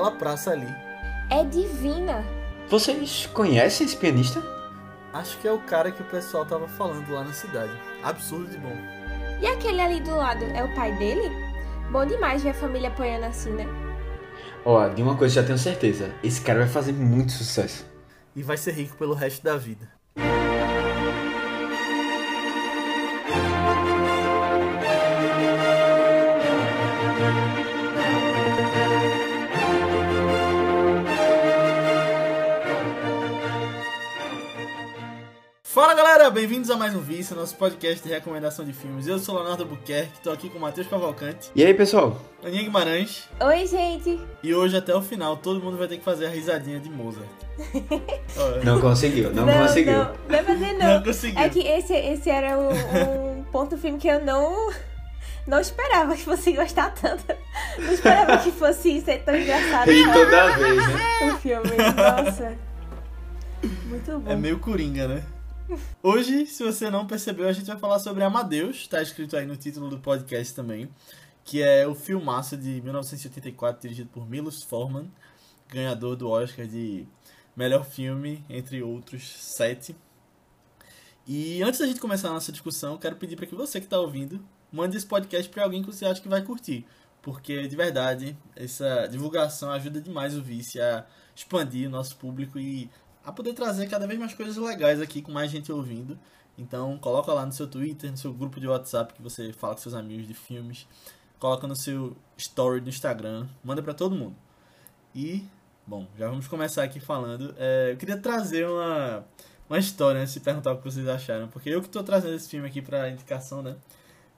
daquela praça ali. É divina. Vocês conhecem esse pianista? Acho que é o cara que o pessoal tava falando lá na cidade. Absurdo de bom. E aquele ali do lado é o pai dele? Bom demais ver a família apoiando assim, né? Ó, de uma coisa já tenho certeza. Esse cara vai fazer muito sucesso. E vai ser rico pelo resto da vida. Galera, bem-vindos a mais um Vício, nosso podcast de recomendação de filmes. Eu sou Leonardo Buquerque, tô aqui com o Matheus Cavalcante, E aí, pessoal? Aninha Guimarães, Oi, gente. e hoje até o final todo mundo vai ter que fazer a risadinha de Mozart. Não conseguiu, não, conseguiu. Não, não é fazer não. Não conseguiu. É que esse, esse era um, um ponto do filme que eu não, não esperava que fosse gostar tanto. Não esperava que fosse ser tão engraçado Ri toda vez, né? o filme. Nossa. Muito bom. É meio coringa, né? Hoje, se você não percebeu, a gente vai falar sobre Amadeus, tá escrito aí no título do podcast também, que é o filmaço de 1984 dirigido por Milos Forman, ganhador do Oscar de melhor filme, entre outros sete. E antes da gente começar a nossa discussão, quero pedir para que você que está ouvindo mande esse podcast para alguém que você acha que vai curtir, porque de verdade essa divulgação ajuda demais o Vice a expandir o nosso público e a poder trazer cada vez mais coisas legais aqui com mais gente ouvindo. Então coloca lá no seu Twitter, no seu grupo de WhatsApp que você fala com seus amigos de filmes, coloca no seu story do Instagram, manda para todo mundo. E bom, já vamos começar aqui falando. É, eu queria trazer uma uma história antes de perguntar o que vocês acharam, porque eu que estou trazendo esse filme aqui para indicação, né?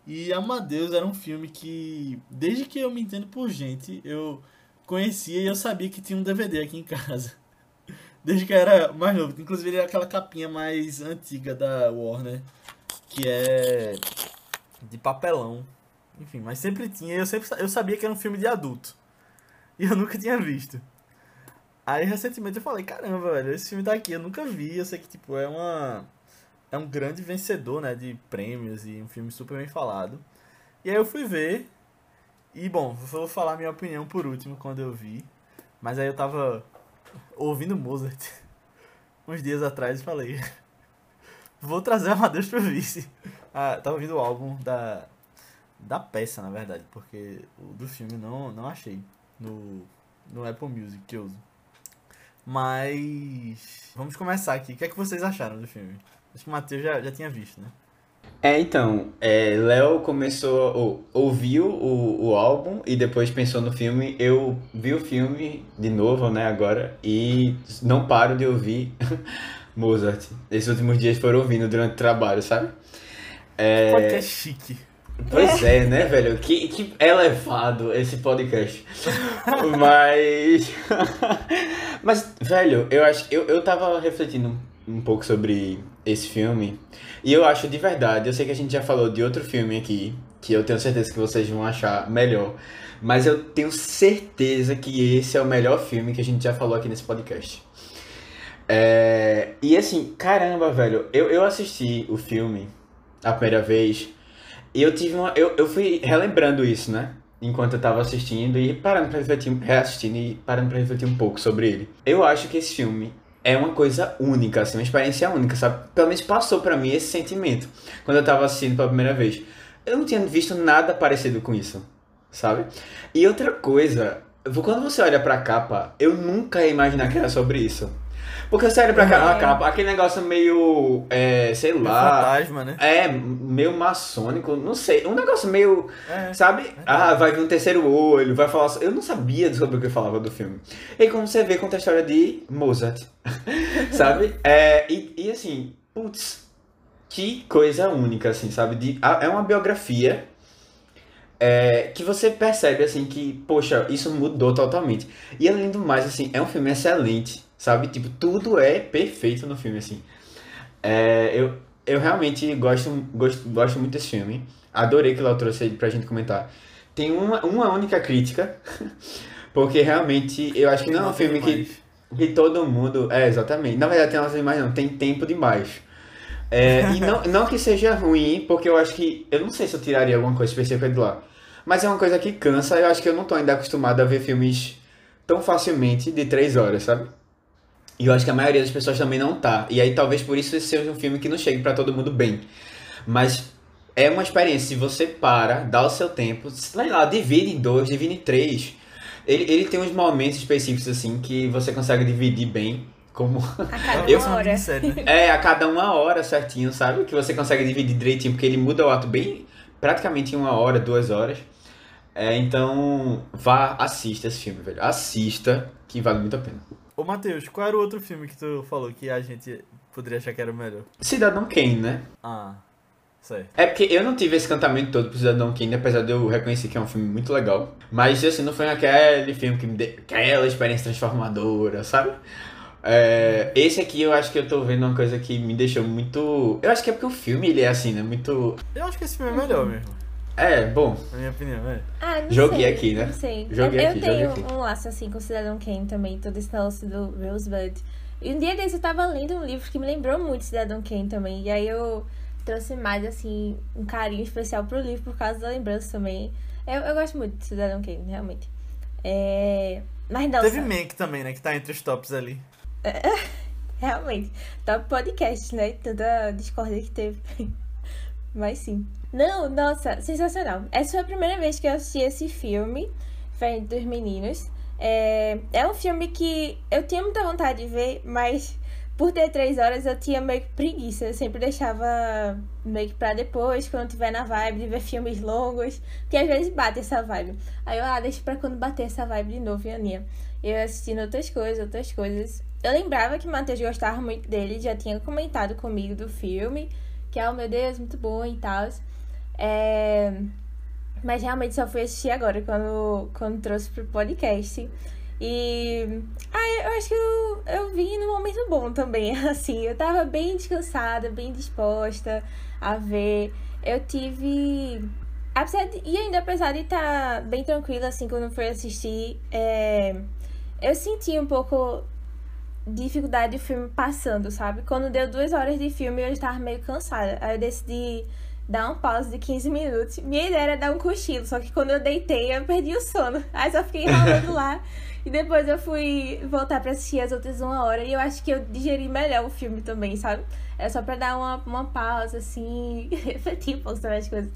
E Amadeus era um filme que desde que eu me entendo por gente, eu conhecia e eu sabia que tinha um DVD aqui em casa desde que era mais novo. Inclusive, ele é aquela capinha mais antiga da Warner, que é de papelão. Enfim, mas sempre tinha. Eu sempre eu sabia que era um filme de adulto. E eu nunca tinha visto. Aí, recentemente, eu falei: caramba, velho, esse filme daqui eu nunca vi. Eu sei que, tipo, é uma. É um grande vencedor, né, de prêmios e um filme super bem falado. E aí eu fui ver. E, bom, vou falar minha opinião por último quando eu vi. Mas aí eu tava ouvindo Mozart uns dias atrás e falei: Vou trazer Amadeus pro vice. Ah, tava ouvindo o álbum da, da peça, na verdade, porque o do filme não, não achei no, no Apple Music que eu uso. Mas vamos começar aqui. O que é que vocês acharam do filme? Acho que o Matheus já, já tinha visto, né? É, então, é, Léo começou, ou, ouviu o, o álbum e depois pensou no filme. Eu vi o filme de novo, né, agora, e não paro de ouvir Mozart. Esses últimos dias foram ouvindo durante o trabalho, sabe? É, Podcast chique. Pois é, né, velho? Que, que elevado esse podcast. Mas. Mas, velho, eu acho. Eu, eu tava refletindo um pouco sobre esse filme. E eu acho de verdade, eu sei que a gente já falou de outro filme aqui, que eu tenho certeza que vocês vão achar melhor. Mas eu tenho certeza que esse é o melhor filme que a gente já falou aqui nesse podcast. É, e assim, caramba, velho, eu, eu assisti o filme a primeira vez e eu tive uma. Eu, eu fui relembrando isso, né? Enquanto eu tava assistindo e parando pra refletir, reassistindo e parando pra refletir um pouco sobre ele. Eu acho que esse filme é uma coisa única, assim, uma experiência única, sabe? Pelo menos passou pra mim esse sentimento quando eu tava assistindo pela primeira vez. Eu não tinha visto nada parecido com isso, sabe? E outra coisa, quando você olha pra capa, eu nunca ia imaginar que era sobre isso. Porque você olha pra cá, a capa, aquele negócio meio, é, sei lá... Fantasma, né? É, meio maçônico, não sei, um negócio meio, É. sabe? Ah, vai vir um terceiro olho, vai falar... Eu não sabia sobre o que falava do filme. E como você vê, conta a história de Mozart, sabe? É, e, e assim, putz, que coisa única, assim, sabe? De, é uma biografia é, que você percebe, assim, que, poxa, isso mudou totalmente. E além do mais, assim, é um filme excelente, sabe? Tipo, tudo é perfeito no filme, assim. É, eu, eu realmente gosto, gosto, gosto muito desse filme. Adorei que o Léo trouxe pra gente comentar. Tem uma, uma única crítica, porque realmente eu acho que não é um filme que, que todo mundo. É, exatamente. Na verdade, tem umas imagens, não, tem tempo demais. É, e não, não que seja ruim, porque eu acho que. Eu não sei se eu tiraria alguma coisa específica de lá. Mas é uma coisa que cansa, eu acho que eu não tô ainda acostumado a ver filmes tão facilmente de três horas, sabe? E eu acho que a maioria das pessoas também não tá. E aí talvez por isso esse seja um filme que não chegue pra todo mundo bem. Mas é uma experiência, se você para, dá o seu tempo, sei lá, divide em dois, divide em três. Ele, ele tem uns momentos específicos assim que você consegue dividir bem. Como. A cada Eu- uma hora. Sério, né? É, a cada uma hora certinho, sabe? Que você consegue dividir direitinho, porque ele muda o ato bem. praticamente em uma hora, duas horas. É, então, vá, assista esse filme, velho. Assista, que vale muito a pena. Ô, Matheus, qual era o outro filme que tu falou que a gente poderia achar que era o melhor? Cidadão Kane, né? Ah, certo. É porque eu não tive esse encantamento todo pro Cidadão Kane, apesar de eu reconhecer que é um filme muito legal. Mas, assim, não foi aquele filme que me deu aquela experiência transformadora, sabe? É, esse aqui eu acho que eu tô vendo uma coisa que me deixou muito. Eu acho que é porque o filme ele é assim, né? Muito. Eu acho que esse filme é melhor mesmo, É, bom. na minha opinião, é. Ah, não Joguei sei, aqui, né? Não sei. Joguei eu, aqui, eu tenho joguei aqui. um laço assim com o Cidadão Kane também, todo esse lance do Rosebud. E um dia desse eu tava lendo um livro que me lembrou muito Cidadão Kane também. E aí eu trouxe mais, assim, um carinho especial pro livro por causa da lembrança também. Eu, eu gosto muito de Cidadão Kane, realmente. É... Mas não, Teve Mank também, né? Que tá entre os tops ali. Realmente. Top podcast, né? Tanta discórdia que teve. Mas sim. Não, nossa, sensacional. Essa foi a primeira vez que eu assisti esse filme, Frente dos Meninos. É, é um filme que eu tinha muita vontade de ver, mas por ter três horas eu tinha meio que preguiça. Eu sempre deixava meio que pra depois, quando tiver na vibe de ver filmes longos. Porque às vezes bate essa vibe. Aí eu, ah, deixa pra quando bater essa vibe de novo, Aninha. Eu assistindo outras coisas, outras coisas. Eu lembrava que o Matheus gostava muito dele, já tinha comentado comigo do filme, que é, oh meu Deus, muito bom e tal. É... Mas realmente só fui assistir agora, quando, quando trouxe pro podcast. E. Ah, eu acho que eu, eu vim num momento bom também, assim. Eu tava bem descansada, bem disposta a ver. Eu tive. Apesar de, e ainda apesar de estar bem tranquila, assim, quando fui assistir, é, eu senti um pouco dificuldade de filme passando, sabe? Quando deu duas horas de filme, eu estava meio cansada. Aí eu decidi dar uma pausa de 15 minutos. Minha ideia era dar um cochilo, só que quando eu deitei, eu perdi o sono. Aí só fiquei enrolando lá. E depois eu fui voltar pra assistir as outras uma hora. E eu acho que eu digeri melhor o filme também, sabe? É só pra dar uma, uma pausa, assim, refletir um pouco sobre as coisas.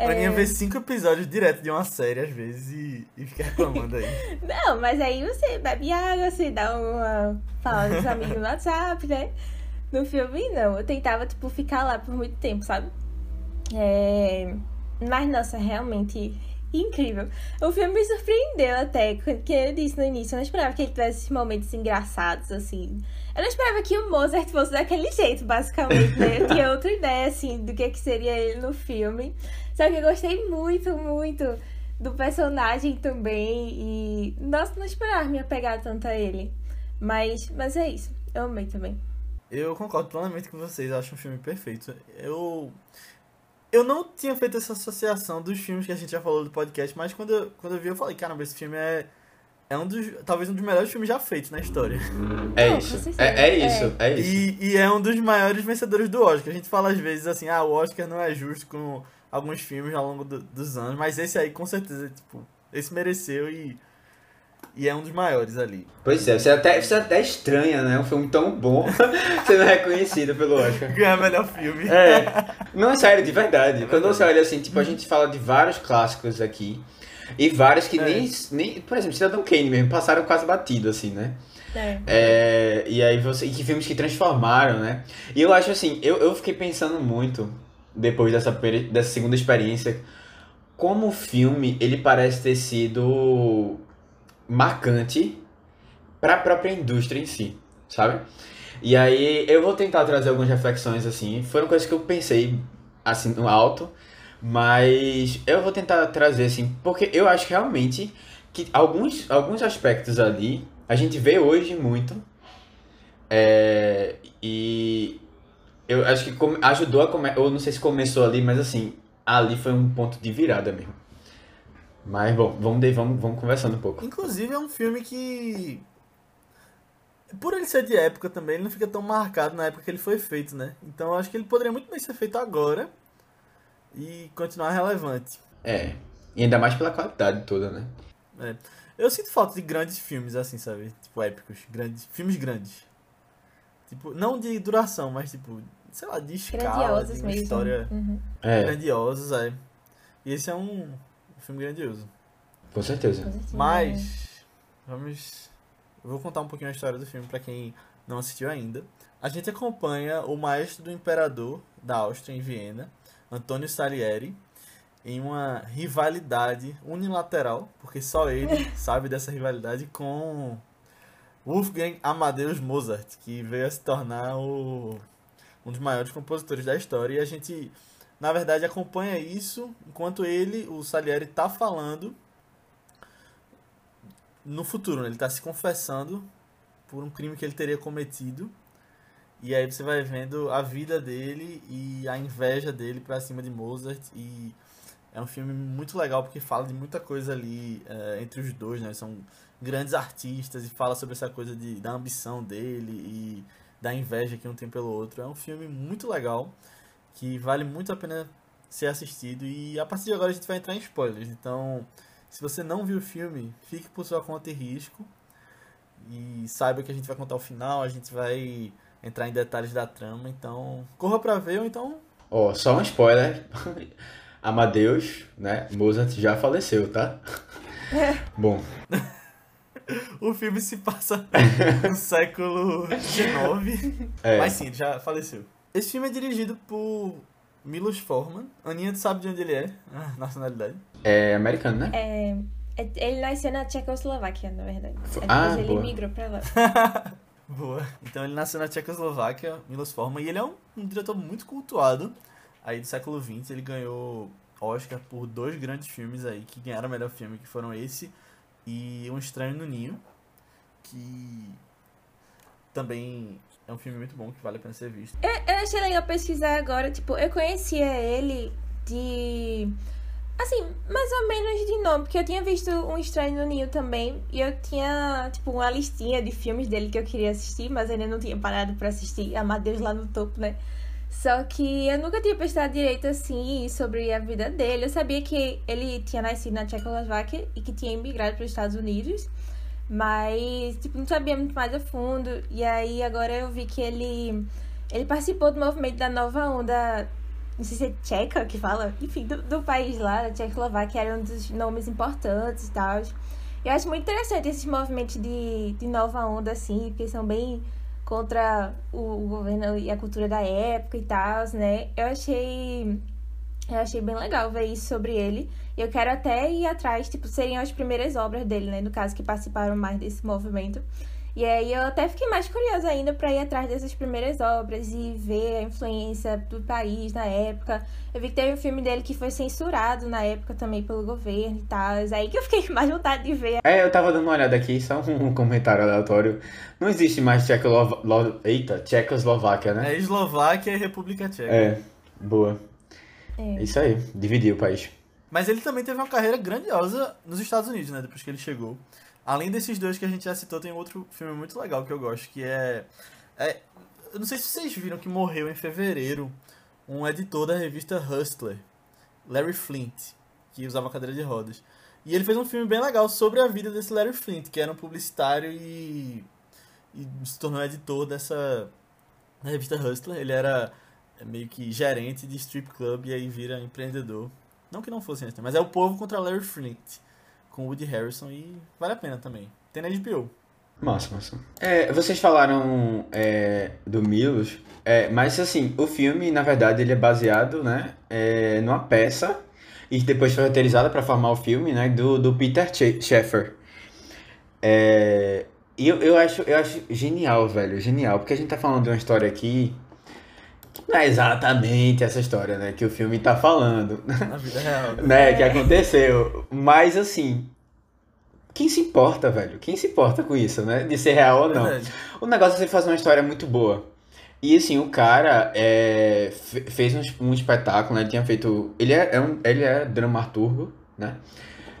É, Aninha vê cinco episódios direto de uma série, às vezes, e, e fica reclamando aí. Não, mas aí você bebe água, você dá uma. fala com os amigos no WhatsApp, né? No filme, não. Eu tentava, tipo, ficar lá por muito tempo, sabe? É... Mas, nossa, realmente incrível. O filme me surpreendeu até, que eu disse no início, eu não esperava que ele tivesse esses momentos engraçados, assim. Eu não esperava que o Mozart fosse daquele jeito, basicamente, né? Eu tinha outra ideia, assim, do que, que seria ele no filme. Só que eu gostei muito, muito do personagem também. E, nossa, não esperava me apegar tanto a ele. Mas, mas é isso. Eu amei também. Eu concordo plenamente com vocês, acho um filme perfeito. Eu. Eu não tinha feito essa associação dos filmes que a gente já falou do podcast, mas quando eu, quando eu vi, eu falei, caramba, esse filme é. É um dos. Talvez um dos melhores filmes já feitos na história. É Não, isso. É, é isso, é isso. E, e é um dos maiores vencedores do Oscar. A gente fala às vezes assim, ah, o Oscar não é justo com alguns filmes ao longo do- dos anos, mas esse aí com certeza, tipo, esse mereceu e. E é um dos maiores ali. Pois é, você até, você até estranha, né? Um filme tão bom sendo reconhecido pelo Oscar. Ganhar melhor filme. É. Não, é sério, de verdade. Quando você olha assim, tipo, a gente fala de vários clássicos aqui. E vários que É. nem, nem. Por exemplo, Cidadão Kane mesmo, passaram quase batido, assim, né? É. É, e aí você. E que filmes que transformaram, né? E eu acho assim, eu, eu fiquei pensando muito, depois dessa, dessa segunda experiência, como o filme ele parece ter sido marcante para a própria indústria em si, sabe? E aí eu vou tentar trazer algumas reflexões assim, foram coisas que eu pensei assim no alto, mas eu vou tentar trazer assim, porque eu acho realmente que alguns, alguns aspectos ali a gente vê hoje muito é, e eu acho que ajudou a começar, ou não sei se começou ali, mas assim, ali foi um ponto de virada mesmo. Mas bom, vamos, de- vamos, vamos conversando um pouco. Inclusive é um filme que. Por ele ser de época também, ele não fica tão marcado na época que ele foi feito, né? Então eu acho que ele poderia muito bem ser feito agora e continuar relevante. É. E ainda mais pela qualidade toda, né? É. Eu sinto falta de grandes filmes, assim, sabe? Tipo, épicos. Grandes, filmes grandes. Tipo, não de duração, mas tipo, sei lá, de escala, de mesmo. história Uhum. É, grandiosos, é. E esse é um, filme grandioso. com certeza. Com certeza. Mas, vamos... Eu vou contar um pouquinho a história do filme pra quem não assistiu ainda. A gente acompanha o maestro do imperador da Áustria em Viena, Antônio Salieri, em uma rivalidade unilateral, porque só ele sabe dessa rivalidade com Wolfgang Amadeus Mozart, que veio a se tornar o, um dos maiores compositores da história. E a gente, na verdade, acompanha isso enquanto ele, o Salieri, está falando no futuro. Né? Ele está se confessando por um crime que ele teria cometido. E aí você vai vendo a vida dele e a inveja dele pra cima de Mozart. E é um filme muito legal porque fala de muita coisa ali eh, entre os dois, né? São grandes artistas e fala sobre essa coisa de, da ambição dele e da inveja que um tem pelo outro. É um filme muito legal que vale muito a pena ser assistido. E a partir de agora a gente vai entrar em spoilers. Então, se você não viu o filme, fique por sua conta e risco. E saiba que a gente vai contar o final, a gente vai entrar em detalhes da trama. Então, corra pra ver ou então. Ó, só um spoiler. Amadeus, né? Mozart já faleceu, tá? Bom, O filme se passa no século XIX. é. Mas sim, ele já faleceu. Esse filme é dirigido por Milos Forman. Aninha, tu sabe de onde ele é? Ah, nacionalidade. É americano, né? É, é- ele nasceu na Tchecoslováquia, na verdade. Aí ah, Depois ele boa. migrou pra lá. Boa. Então ele nasceu na Tchecoslováquia, Milos Forman, e ele é um, um diretor muito cultuado. Aí do século XX ele ganhou Oscar por dois grandes filmes aí, que ganharam o melhor filme, que foram esse e Um Estranho no Ninho, que também é um filme muito bom, que vale a pena ser visto. Eu achei legal pesquisar agora, tipo, eu conhecia ele de. Assim, mais ou menos de nome, porque eu tinha visto Um Estranho no Ninho também, e eu tinha, tipo, uma listinha de filmes dele que eu queria assistir, mas ainda não tinha parado pra assistir Amadeus lá no topo, né? Só que eu nunca tinha prestado direito, assim, sobre a vida dele. Eu sabia que ele tinha nascido na Tchecoslováquia e que tinha imigrado para os Estados Unidos, mas, tipo, não sabia muito mais a fundo. E aí agora eu vi que ele ele participou do movimento da nova onda, não sei se é tcheca que fala, enfim, do, do país lá, da Tchecoslováquia, era um dos nomes importantes e tal. Eu acho muito interessante esses movimentos de, de nova onda, assim, porque são bem contra o, governo e a cultura da época e tal, né? Eu achei. Eu achei bem legal ver isso sobre ele. Eu quero até ir atrás, tipo, seriam as primeiras obras dele, né? No caso, que participaram mais desse movimento. E aí eu até fiquei mais curiosa ainda para ir atrás dessas primeiras obras e ver a influência do país na época. Eu vi que teve um filme dele que foi censurado na época também pelo governo e tal. Aí que eu fiquei com mais vontade de ver. É, eu tava dando uma olhada aqui, só um comentário aleatório. Não existe mais Tchecoslováquia, Eita, Tchecoslováquia, né? É Eslováquia e República Tcheca. É, boa. É. Isso aí, dividiu o país. Mas ele também teve uma carreira grandiosa nos Estados Unidos, né? Depois que ele chegou. Além desses dois que a gente já citou, tem outro filme muito legal que eu gosto, que é. é eu não sei se vocês viram que morreu em fevereiro um editor da revista Hustler, Larry Flint, que usava cadeira de rodas. E ele fez um filme bem legal sobre a vida desse Larry Flint, que era um publicitário e, e se tornou editor dessa revista Hustler. Ele era meio que gerente de strip club e aí vira empreendedor. Não que não fosse antes, mas é o povo contra Larry Flint, com Woody Harrison e vale a pena também. Tem na HBO. Massa, massa. É, vocês falaram é, do Milos, é, mas assim, o filme, na verdade, ele é baseado, né, é, numa peça e depois foi roteirizada para formar o filme, né, do, do Peter Sheffer. É, e eu, eu, acho, eu acho genial, velho, genial, porque a gente tá falando de uma história aqui não é exatamente essa história, né, que o filme tá falando, Na vida real. né, que aconteceu, mas assim... Quem se importa, velho? Quem se importa com isso, né? De ser real ou não? Verdade. O negócio é você fazer uma história muito boa. E assim, o cara é, fe- fez um, um espetáculo, né? Ele tinha feito. Ele é, é um, ele é dramaturgo, né?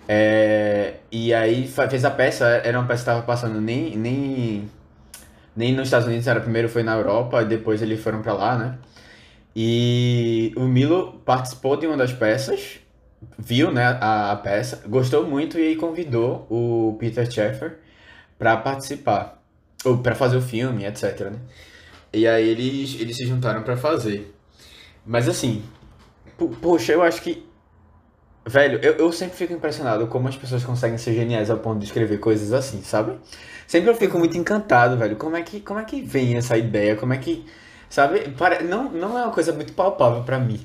É, e aí fez a peça, era uma peça que estava passando nem, nem, nem nos Estados Unidos, era primeiro foi na Europa, depois eles foram pra lá, né? E o Milo participou de uma das peças, viu né, a, a peça, gostou muito e convidou o Peter Sheffer para participar, ou para fazer o filme, etc. Né? E aí eles, eles se juntaram para fazer. Mas assim, poxa, eu acho que. Velho, eu, eu sempre fico impressionado como as pessoas conseguem ser geniais ao ponto de escrever coisas assim, sabe? Sempre eu fico muito encantado, velho. Como é que, como é que vem essa ideia? Como é que. Sabe? Não, não é uma coisa muito palpável para mim.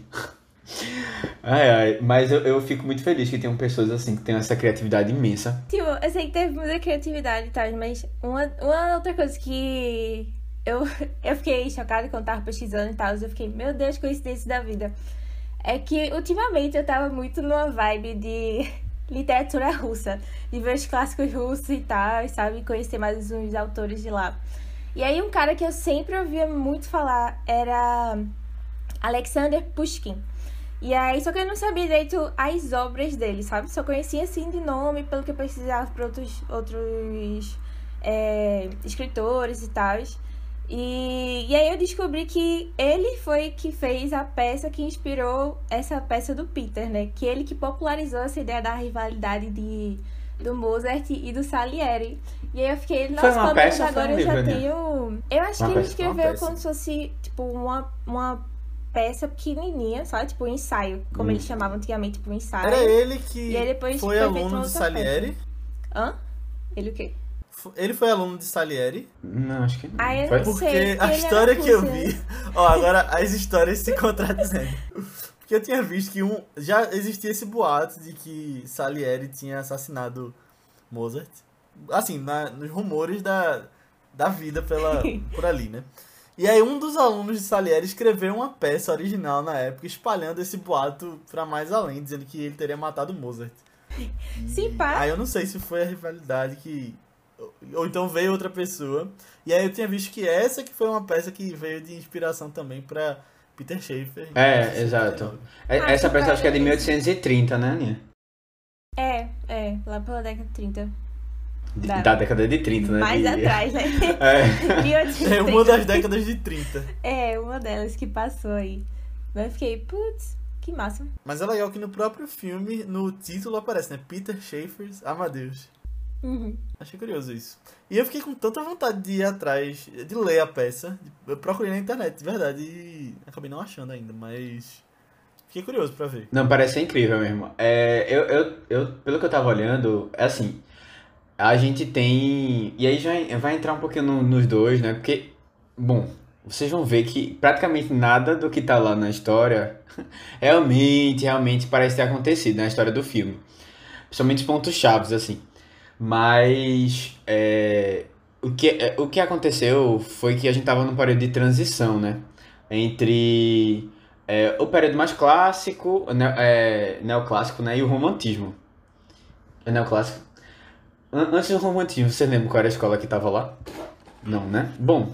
Ai, ai, mas eu, eu fico muito feliz que tenham pessoas assim que têm essa criatividade imensa. Tipo, eu sei que teve muita criatividade e tal, mas uma, uma outra coisa que eu, eu fiquei chocada quando tava pesquisando e tal, eu fiquei, meu Deus, coincidência da vida. É que ultimamente eu tava muito numa vibe de literatura russa, de ver os clássicos russos e tal, sabe? Conhecer mais uns autores de lá. E aí um cara que eu sempre ouvia muito falar era Alexander Pushkin. E aí, só que eu não sabia direito as obras dele, sabe? Só conhecia assim de nome, pelo que eu precisava para outros, outros é, escritores e tal. E, e aí eu descobri que ele foi que fez a peça que inspirou essa peça do Peter, né? Que ele que popularizou essa ideia da rivalidade de, do Mozart e do Salieri. E aí eu fiquei, nossa, pelo menos agora eu já tenho. Eu acho uma que ele escreveu como se fosse, tipo, uma, uma peça pequenininha, sabe? Tipo, um ensaio, como hum. eles chamavam antigamente, tipo, um ensaio. Era ele que e aí depois foi aluno de Salieri? Peça. Hã? Ele o quê? Ele foi aluno de Salieri? Não, acho que não. Ah, eu não Porque sei, a história que eu vi... Ó, agora as histórias se contradizendo. Porque eu tinha visto que um, já existia esse boato de que Salieri tinha assassinado Mozart. Assim, na, nos rumores da, da vida pela, por ali, né? E aí um dos alunos de Salieri escreveu uma peça original na época, espalhando esse boato para mais além, dizendo que ele teria matado Mozart. Sim, pá. Aí eu não sei se foi a rivalidade que ou então veio outra pessoa. E aí eu tinha visto que essa que foi uma peça que veio de inspiração também para Peter Schaeffer. É, exato. É, ah, essa peça acho que é de 1830, né, Aninha? É, é, lá pela década de 30. Da, da década de 30, né? Mais de... atrás, né? É. é uma das décadas de 30. É, uma delas que passou aí. Mas eu fiquei, putz, que massa. Mas é legal que no próprio filme, no título aparece, né? Peter Schaeffer's Amadeus. Uhum. Achei curioso isso. E eu fiquei com tanta vontade de ir atrás, de ler a peça. Eu procurei na internet, de verdade, e acabei não achando ainda, mas. Fiquei curioso pra ver. Não, parece incrível mesmo. É, eu, eu, eu, pelo que eu tava olhando, é assim. A gente tem. E aí já vai entrar um pouquinho no, nos dois, né? Porque, bom, vocês vão ver que praticamente nada do que tá lá na história realmente, realmente parece ter acontecido na história do filme. Principalmente os pontos chaves, assim. Mas é, o, que, é, o que aconteceu foi que a gente tava num período de transição, né? Entre é, o período mais clássico, ne, é, neoclássico, né? E o romantismo. É neoclássico? Antes do romantismo, você lembra qual era a escola que tava lá? Não, né? Bom,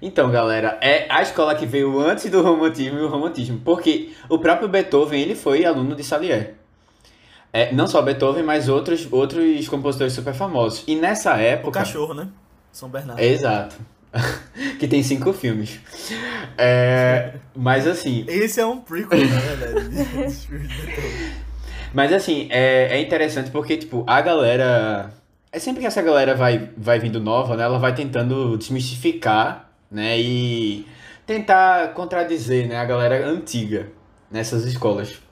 então, galera, é a escola que veio antes do romantismo e o romantismo. Porque o próprio Beethoven, ele foi aluno de Salieri. É, não só Beethoven, mas outros, outros compositores super famosos. E nessa época. O cachorro, né? São Bernardo. Exato. que tem cinco filmes. É, mas assim. Esse é um prequel, na verdade. mas assim, é, é interessante porque, tipo, a galera. É sempre que essa galera vai, vai vindo nova, né? Ela vai tentando desmistificar, né? E tentar contradizer, né? A galera antiga nessas escolas.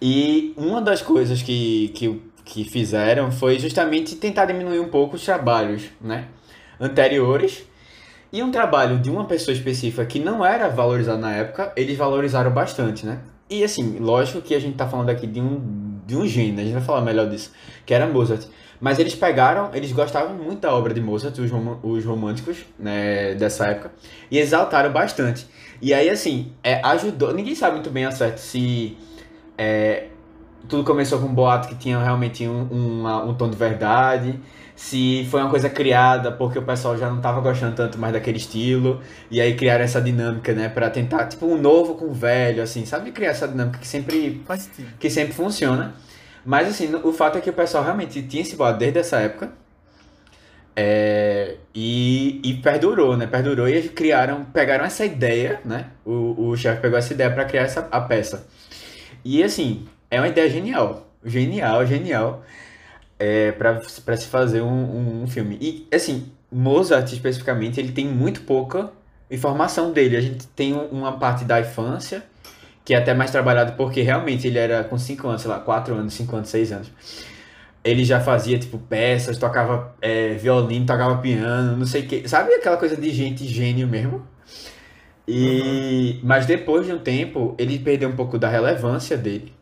E uma das coisas que, que, que fizeram foi justamente tentar diminuir um pouco os trabalhos né, anteriores. E um trabalho de uma pessoa específica que não era valorizado na época, eles valorizaram bastante, né? E assim, lógico que a gente tá falando aqui de um, de um gênio, a gente vai falar melhor disso, que era Mozart. Mas eles pegaram, eles gostavam muito da obra de Mozart, os, rom os românticos, né, dessa época, e exaltaram bastante. E aí, assim, é, ajudou. Ninguém sabe muito bem a certo se é, tudo começou com um boato que tinha realmente um, um, um tom de verdade, se foi uma coisa criada porque o pessoal já não estava gostando tanto mais daquele estilo, e aí criaram essa dinâmica, né, para tentar, tipo, um novo com o velho, assim, sabe? Criar essa dinâmica que sempre, que sempre funciona. Mas, assim, o fato é que o pessoal realmente tinha esse boato desde essa época, é, e, e perdurou, né? Perdurou e eles criaram, pegaram essa ideia, né? O, o chefe pegou essa ideia para criar essa, a peça. E assim, é uma ideia genial. Genial, genial. É, pra se fazer um, um, um filme. E, assim, Mozart, especificamente, ele tem muito pouca informação dele. A gente tem uma parte da infância, que é até mais trabalhado porque realmente ele era com 5 anos, sei lá, 4 anos, 5 anos, 6 anos. Ele já fazia, tipo, peças, tocava é, violino, tocava piano, não sei o que. Sabe aquela coisa de gente gênio mesmo? E... Uhum. Mas depois de um tempo, ele perdeu um pouco da relevância dele.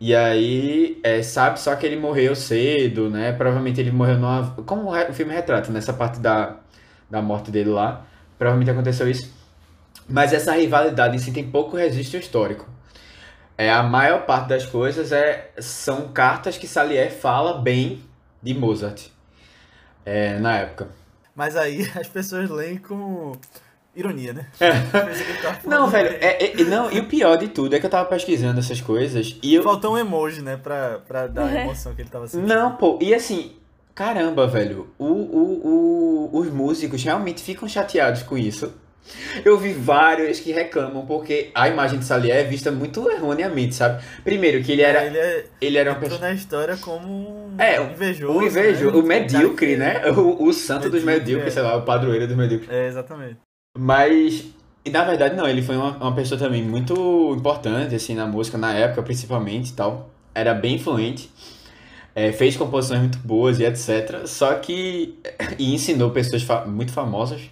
E aí, é, sabe só que ele morreu cedo, né? Provavelmente ele morreu numa. Como o filme retrata, nessa parte da, da morte dele lá. Provavelmente aconteceu isso. Mas essa rivalidade em si tem pouco registro histórico. É, a maior parte das coisas é, são cartas que Salier fala bem de Mozart é, na época. Mas aí as pessoas leem com ironia, né? É. não, velho, é, é, não, e o pior de tudo é que eu tava pesquisando essas coisas e eu... Faltou um emoji, né, pra, pra dar a emoção que ele tava sentindo. Não, pô, e assim, caramba, velho, o, o, o, os músicos realmente ficam chateados com isso. Eu vi vários que reclamam porque a imagem de Salier é vista muito erroneamente, sabe? Primeiro que ele era ele, é, ele era uma pessoa na história como é, invejoso, o invejoso, né? o medíocre, né? O, o santo medíocre, dos medíocres, é. sei lá, o padroeiro dos medíocres. É, exatamente. Mas, e na verdade não, ele foi uma, uma pessoa também muito importante, assim, na música, na época principalmente e tal. Era bem influente, é, fez composições muito boas e etc. Só que, e ensinou pessoas fa muito famosas.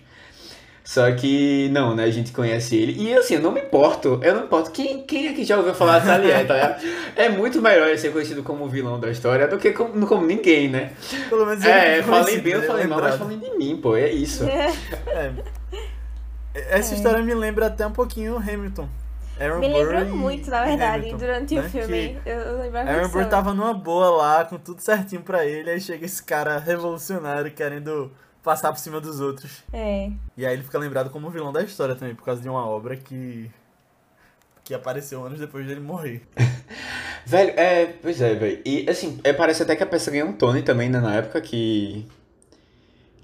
Só que, não, né, a gente conhece ele. E assim, eu não me importo, eu não me importo. Quem, quem aqui já ouviu falar de tá ligado? É muito melhor ele ser conhecido como vilão da história do que como, como ninguém, né? Pelo menos é, falem bem, eu né, falei mal, mas falem de mim, pô, é isso. É. Essa é. história me lembra até um pouquinho Hamilton. Aaron me lembrou muito, na verdade, Hamilton, durante né? o filme. Que eu, lembrava Aaron Burr tava numa boa lá, com tudo certinho pra ele, aí chega esse cara revolucionário querendo passar por cima dos outros. É. E aí ele fica lembrado como vilão da história também, por causa de uma obra que. que apareceu anos depois dele morrer. velho, é. Pois é, velho. E assim, é, parece até que a peça ganhou um Tony também, né, na época que.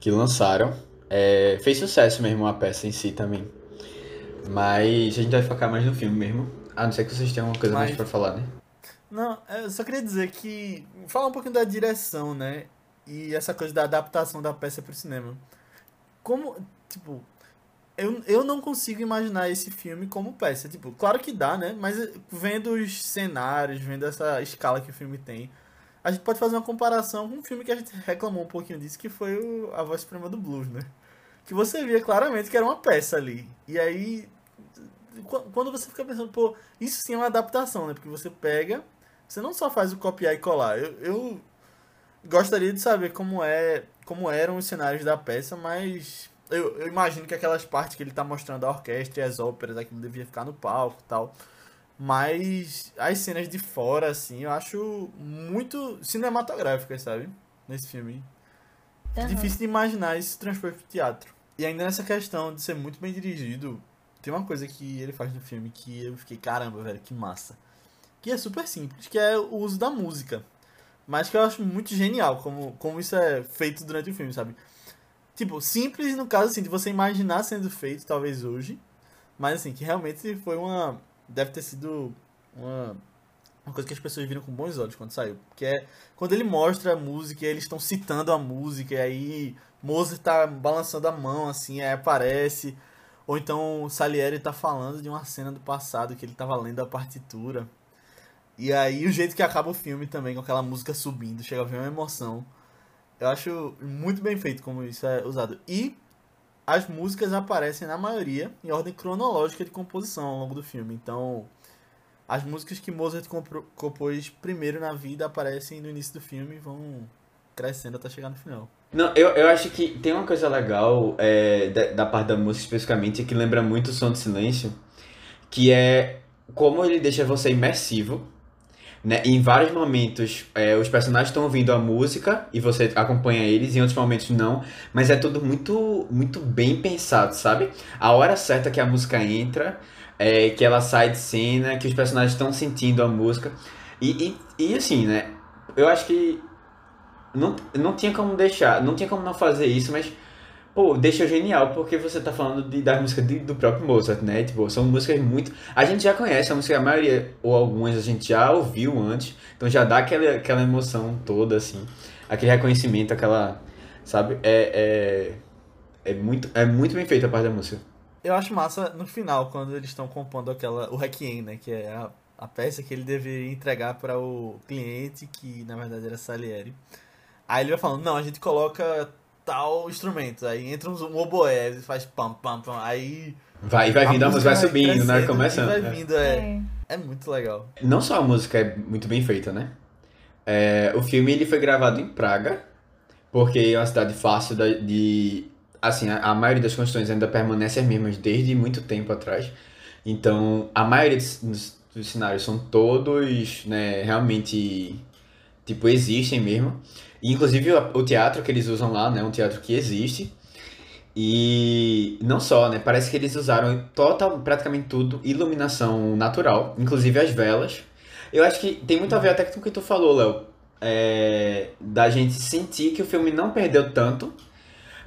que lançaram. É, fez sucesso mesmo a peça em si também. Mas a gente vai focar mais no filme mesmo. A não ser que vocês tenham uma coisa Mas... mais pra falar, né? Não, eu só queria dizer que. Falar um pouquinho da direção, né? E essa coisa da adaptação da peça pro cinema. Como. Tipo. Eu, eu não consigo imaginar esse filme como peça. Tipo, claro que dá, né? Mas vendo os cenários, vendo essa escala que o filme tem, a gente pode fazer uma comparação com um filme que a gente reclamou um pouquinho disso, que foi o A Voz Suprema do Blues, né? Que você via claramente que era uma peça ali. E aí, quando você fica pensando, pô, isso sim é uma adaptação, né? Porque você pega, você não só faz o copiar e colar. Eu, eu gostaria de saber como é, como eram os cenários da peça, mas eu, eu imagino que aquelas partes que ele tá mostrando a orquestra e as óperas, aquilo devia ficar no palco e tal. Mas as cenas de fora, assim, eu acho muito cinematográficas, sabe? Nesse filme. Uhum. Difícil de imaginar esse transporte pro teatro. E ainda nessa questão de ser muito bem dirigido, tem uma coisa que ele faz no filme que eu fiquei, caramba, velho, que massa. Que é super simples, que é o uso da música. Mas que eu acho muito genial como, como isso é feito durante o filme, sabe? Tipo, simples no caso assim, de você imaginar sendo feito, talvez hoje. Mas assim, que realmente foi uma. Deve ter sido uma, uma coisa que as pessoas viram com bons olhos quando saiu. Que é quando ele mostra a música e eles estão citando a música, e aí Mozart tá balançando a mão, assim, aí aparece. Ou então Salieri tá falando de uma cena do passado que ele tava lendo a partitura. E aí o jeito que acaba o filme também, com aquela música subindo, chega a ver uma emoção. Eu acho muito bem feito como isso é usado. E as músicas aparecem, na maioria, em ordem cronológica de composição ao longo do filme. Então, as músicas que Mozart compôs primeiro na vida aparecem no início do filme e vão crescendo até chegar no final. Não, eu, eu acho que tem uma coisa legal é, da, da parte da música especificamente que lembra muito o Som do Silêncio, que é como ele deixa você imersivo. Né? em vários momentos é, os personagens estão ouvindo a música e você acompanha eles, em outros momentos não, mas é tudo muito, muito bem pensado, sabe? A hora certa que a música entra, é, que ela sai de cena, que os personagens estão sentindo a música. E, e, e assim, né? Eu acho que não, não tinha como deixar, não tinha como não fazer isso, mas Pô, deixa genial, porque você tá falando de, da música de- do próprio Mozart, né? Tipo, são músicas muito. A gente já conhece a música, a maioria, ou algumas a gente já ouviu antes, então já dá aquela, aquela emoção toda, assim. Aquele reconhecimento, aquela. Sabe? É. É, é, muito, é muito bem feita a parte da música. Eu acho massa no final, quando eles estão compondo aquela, o Requiem, né? Que é a, a peça que ele deveria entregar para o cliente, que na verdade era Salieri. Aí ele vai falando, não, a gente coloca tal instrumento. Aí entra um, oboé, e faz pam, pam, pam. Aí. Vai, vai vindo, a música vai subindo, né? Começando. Vai é. vindo, é. É. É muito legal. Não só a música é muito bem feita, né? É, o filme ele foi gravado em Praga, porque é uma cidade fácil da- de. Assim, a, a maioria das construções ainda permanece as mesmas desde muito tempo atrás. Então, a maioria dos, dos- dos cenários são todos, né, realmente, tipo, existem mesmo. Inclusive, o, teatro que eles usam lá, né, um teatro que existe. E não só, né? Parece que eles usaram total, praticamente tudo, iluminação natural, inclusive as velas. Eu acho que tem muito a ver até com o que tu falou, Léo. é, da gente sentir que o filme não perdeu tanto,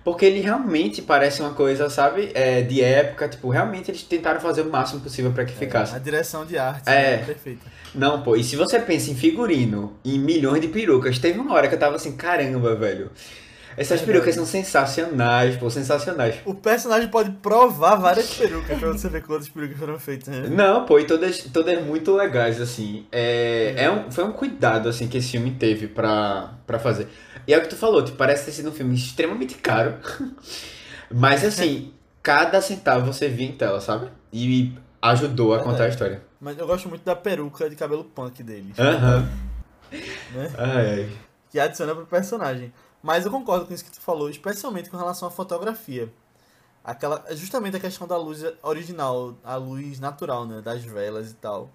porque ele realmente parece uma coisa, sabe, é, de época. Tipo, realmente eles tentaram fazer o máximo possível para que ficasse. A direção de arte É. é perfeita. Não, pô, e se você pensa em figurino, em milhões de perucas, teve uma hora que eu tava assim, caramba, velho. Essas Verdade. perucas são sensacionais, pô, sensacionais. O personagem pode provar várias perucas pra você ver quantas perucas foram feitas. Né? Não, pô, e todas, todas muito legais, assim. É, é um, foi um cuidado, assim, que esse filme teve pra, pra fazer. E é o que tu falou, tipo, parece ter sido um filme extremamente caro. Mas, assim, cada centavo você via em tela, sabe? E ajudou a contar a história. Mas eu gosto muito da peruca de cabelo punk dele. Aham. Né? Ai, ai. que adiciona pro personagem. Mas eu concordo com isso que tu falou, especialmente com relação à fotografia. Aquela, justamente a questão da luz original, a luz natural, né, das velas e tal.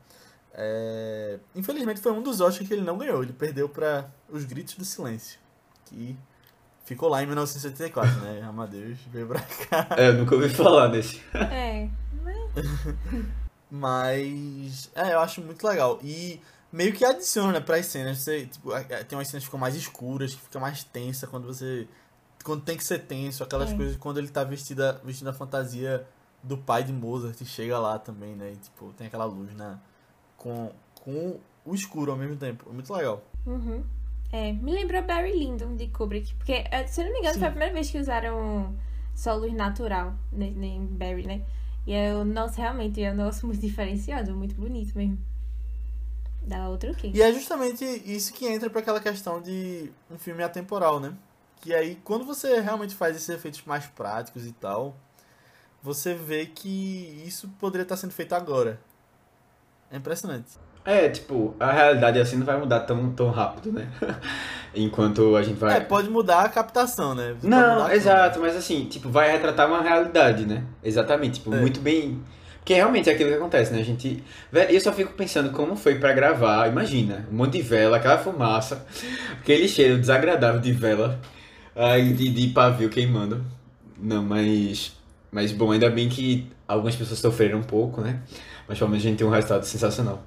É, Infelizmente foi um dos Oscars que ele não ganhou, ele perdeu para Os Gritos do Silêncio, que ficou lá em 1974, né? Amadeus veio pra cá. É, eu nunca ouvi falar desse. É. Mas é, eu acho muito legal. E meio que adiciona né, pras cenas. Você, tipo, é, é, tem umas cenas que ficam mais escuras, que fica mais tensa quando você. Quando tem que ser tenso, aquelas É. coisas quando ele tá vestida, vestindo a fantasia do pai de Mozart e chega lá também, né? E tipo, tem aquela luz na. Com, com o escuro ao mesmo tempo. É muito legal. Uhum. É, me lembrou Barry Lyndon de Kubrick. Porque, eh, se eu não me engano, Sim. foi a primeira vez que usaram só luz natural ne- em Barry, né? E eu, nossa, realmente, é um negócio muito diferenciado, muito bonito mesmo. Dá outro quê? E é justamente isso que entra pra aquela questão de um filme atemporal, né? Que aí, quando você realmente faz esses efeitos mais práticos e tal, você vê que isso poderia estar sendo feito agora. É impressionante. É, tipo, a realidade assim não vai mudar tão, tão rápido, né? Enquanto a gente vai. É, pode mudar a captação, né? Pode Não, exato, mas assim, tipo, vai retratar uma realidade, né? Exatamente, tipo, É. muito bem. Porque realmente é aquilo que acontece, né? A gente. Eu só fico pensando como foi pra gravar, imagina, um monte de vela, aquela fumaça, aquele cheiro desagradável de vela, de, de pavio queimando. Não, mas. Mas bom, ainda bem que algumas pessoas sofreram um pouco, né? Mas pelo menos a gente tem um resultado sensacional.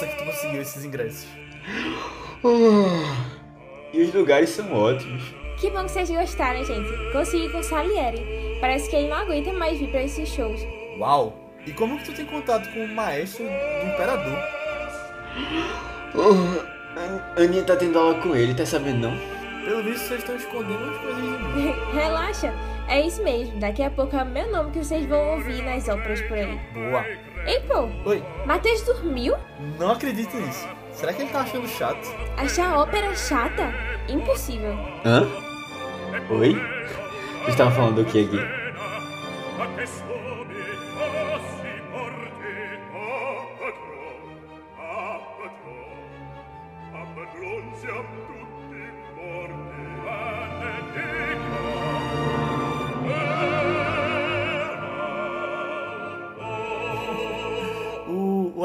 Massa que tu conseguiu esses ingressos. E os lugares são ótimos. Que bom que vocês gostaram, gente. Consegui com o Salieri. Parece que ele não aguenta mais vir pra esses shows. Uau! E como que tu tem contato com o maestro do imperador? A Aninha tá tendo aula com ele, tá sabendo não? Pelo visto, vocês estão escondendo as coisas de mim. Relaxa, é isso mesmo. Daqui a pouco é o meu nome que vocês vão ouvir nas óperas por aí. Boa. Ei, pô, Oi, Matheus dormiu? não acredito nisso. Será que ele tá achando chato? Achar a ópera chata? Impossível. Hã? Oi? Vocês estavam falando do que aqui?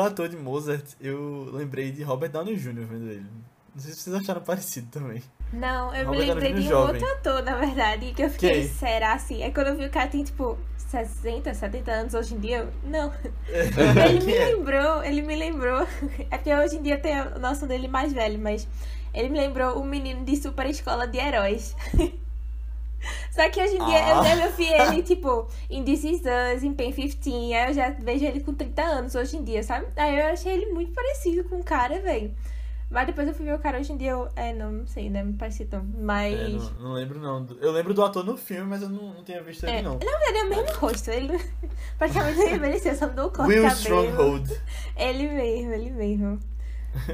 Ator de Mozart, eu lembrei de Robert Downey Jr. vendo ele. Não sei se vocês acharam parecido também. Não, eu Robert me lembrei de um jovem. outro ator, na verdade, que eu fiquei, Quem? será assim? É quando eu vi o cara tem, tipo, 60, 70 anos hoje em dia, eu, não. Ele me é? lembrou, ele me lembrou, é porque hoje em dia tem a noção dele mais velho, mas ele me lembrou o menino de super escola de heróis. Só que hoje em dia eu Ah. já vi ele, tipo, em This Is Us, em Pen 15, aí eu já vejo ele com 30 anos hoje em dia, sabe? Aí eu achei ele muito parecido com o cara, velho. Mas depois eu fui ver o cara hoje em dia, eu, é, não, não sei, né? Me parece tão. Mas. É, não, não lembro não. Eu lembro do ator no filme, mas eu não, não tinha visto ele É, não. Na verdade é o mesmo rosto, ele praticamente não envelheceu, só mudou o corte Will cabelo. Stronghold. Ele mesmo, ele mesmo.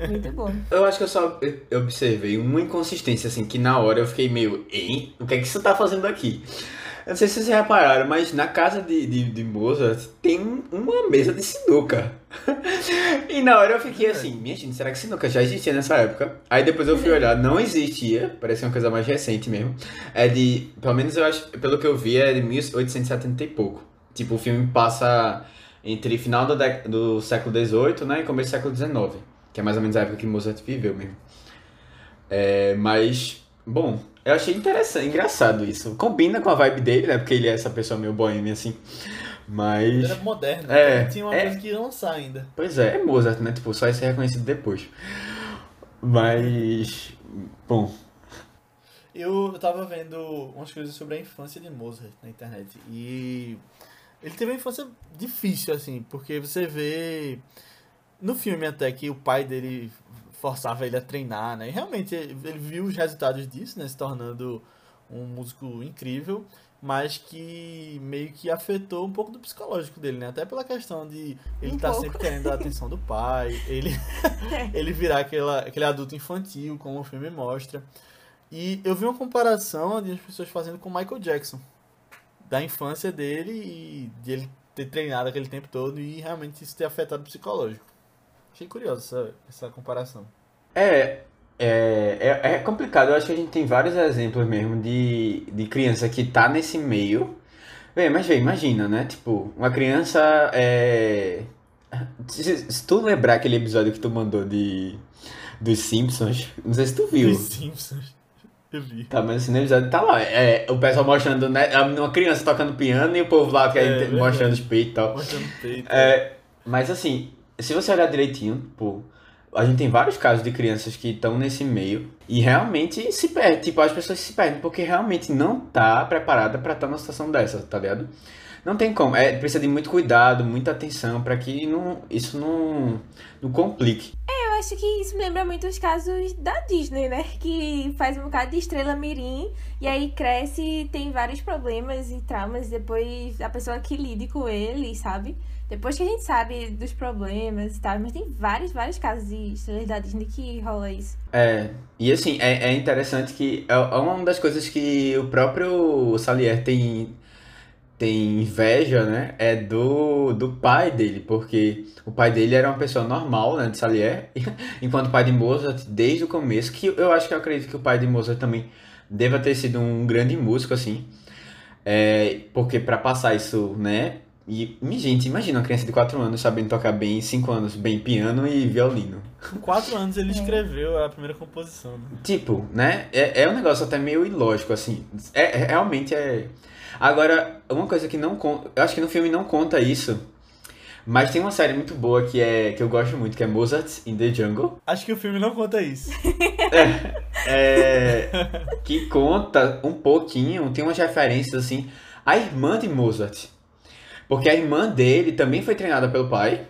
Muito bom. Eu acho que eu só observei uma inconsistência, assim, que na hora eu fiquei meio, hein? O que é que você tá fazendo aqui? Eu não sei se vocês repararam, mas na casa de, de, de Mozart tem um- uma mesa de sinuca. e na hora eu fiquei assim, minha gente, será que sinuca já existia nessa época? Aí depois eu fui olhar, não existia, parece uma coisa mais recente mesmo. É de, pelo menos eu acho, pelo que eu vi, é de 1870 e pouco. Tipo, o filme passa entre final do, do século XVIII né, e começo do século XIX. Que é mais ou menos a época que Mozart viveu mesmo. É, mas, bom, eu achei interessante, engraçado isso. Combina com a vibe dele, né? Porque ele é essa pessoa meio boêmia, assim. Mas. Era moderno, É, então tinha uma é. coisa que ia lançar ainda. Pois é, é Mozart, né? Tipo, só ia ser reconhecido depois. Mas. Bom. Eu tava vendo umas coisas sobre a infância de Mozart na internet e ele teve uma infância difícil, assim, porque você vê no filme até que o pai dele forçava ele a treinar, né? E realmente ele viu os resultados disso, né? Se tornando um músico incrível, mas que meio que afetou um pouco do psicológico dele, né? Até pela questão de ele Um estar pouco. sempre querendo a atenção do pai, ele, ele virar aquela, aquele adulto infantil, como o filme mostra. E eu vi uma comparação de as pessoas fazendo com o Michael Jackson. Da infância dele e de ele ter treinado aquele tempo todo e realmente isso ter afetado o psicológico. Achei curioso essa, essa comparação. É, é, é, é complicado. Eu acho que a gente tem vários exemplos mesmo de, de criança que tá nesse meio. Vê, mas vê, imagina, né? Tipo, uma criança é. Se, se tu lembrar aquele episódio que tu mandou de dos Simpsons, não sei se tu viu. Os Simpsons. Eu vi. Tá, mas esse episódio tá lá. É, o pessoal mostrando, né? Uma criança tocando piano e o povo lá que É, é, mostrando os peitos e tal. Mostrando o peito. É, mas assim, se você olhar direitinho, pô, a gente tem vários casos de crianças que estão nesse meio e realmente se perdem. Tipo, as pessoas se perdem porque realmente não tá preparada pra estar numa situação dessa, tá ligado? Não tem como. É, precisa de muito cuidado, muita atenção pra que não, isso não, não complique. Eu acho que isso me lembra muito os casos da Disney, né? Que faz um bocado de estrela mirim e aí cresce e tem vários problemas e traumas. Depois a pessoa que lide com ele, sabe? Depois que a gente sabe dos problemas e tal. Mas tem vários, vários casos de estrelas Disney que rola isso. É, e assim, é, é interessante que é é uma das coisas que o próprio Salier tem, tem inveja, né? É do, do pai dele, porque o pai dele era uma pessoa normal, né? De Salier, enquanto o pai de Mozart, desde o começo, que eu acho que eu acredito que o pai de Mozart também deva ter sido um grande músico, assim. É, porque pra passar isso, né? E, me- gente, imagina uma criança de 4 anos sabendo tocar bem, 5 anos, bem piano e violino. Com quatro anos ele escreveu a primeira composição. Né? Tipo, né? É, é um negócio até meio ilógico, assim. É, é- realmente é. Agora, uma coisa que não conta. Eu acho que no filme não conta isso. Mas tem uma série muito boa que, é, que eu gosto muito, que é Mozart in the Jungle. Acho que o filme não conta isso. É, que conta um pouquinho, tem umas referências assim. A irmã de Mozart. Porque a irmã dele também foi treinada pelo pai.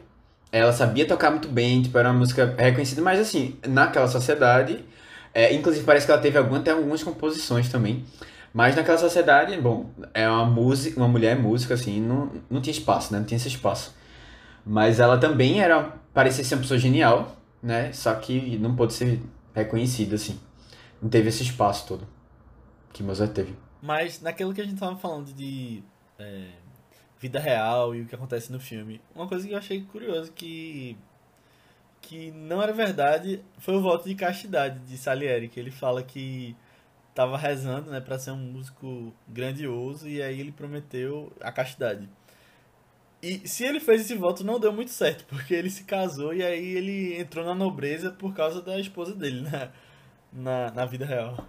Ela sabia tocar muito bem, tipo, era uma música reconhecida, mas assim, naquela sociedade. é, inclusive parece que ela teve algum, até algumas composições também. Mas naquela sociedade, bom, é uma música, uma mulher música, assim, não, não tinha espaço, né? Não tinha esse espaço. Mas ela também era, parecia ser uma pessoa genial, né? Só que não pôde ser reconhecida, assim. Não teve esse espaço todo que Mozart teve. Mas naquilo que a gente tava falando de é, vida real e o que acontece no filme, uma coisa que eu achei curioso que que não era verdade foi o voto de castidade de Salieri, que ele fala que tava rezando, né, para ser um músico grandioso e aí ele prometeu a castidade. E se ele fez esse voto não deu muito certo, porque ele se casou e aí ele entrou na nobreza por causa da esposa dele, né, na, na vida real.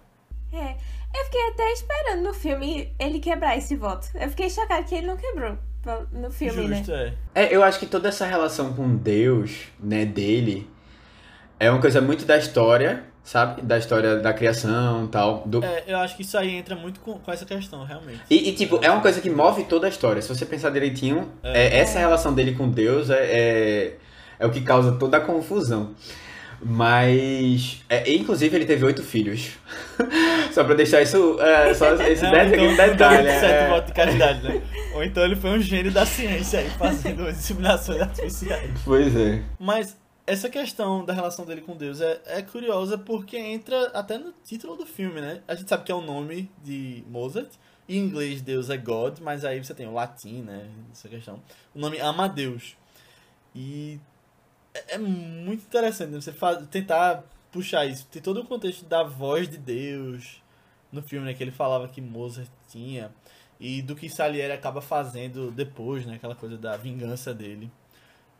É. Eu fiquei até esperando no filme ele quebrar esse voto. Eu fiquei chocada que ele não quebrou no filme, Justo, né? é. É, eu acho que toda essa relação com Deus, né, dele, é uma coisa muito da história, sabe? Da história da criação e tal. Do... É, eu acho que isso aí entra muito com, com essa questão, realmente. E, e, tipo, é uma coisa que move toda a história. Se você pensar direitinho, É. é, essa relação dele com Deus é, é, é o que causa toda a confusão. Mas, é, inclusive, ele teve oito filhos. só pra deixar isso, é, só esse Não, detalhe, então, detalhe. deu certo é. voto de caridade, né? Ou então ele foi um gênio da ciência aí, fazendo inseminações artificiais. Pois é. Mas essa questão da relação dele com Deus é, é curiosa porque entra até no título do filme, né? A gente sabe que é o nome de Mozart. Em inglês, Deus é God, mas aí você tem o latim, né? Essa questão. O nome Amadeus. E é, é muito interessante né? você fa- tentar puxar isso. Tem todo o contexto da voz de Deus no filme, né? Que ele falava que Mozart tinha. E do que Salieri acaba fazendo depois, né? Aquela coisa da vingança dele.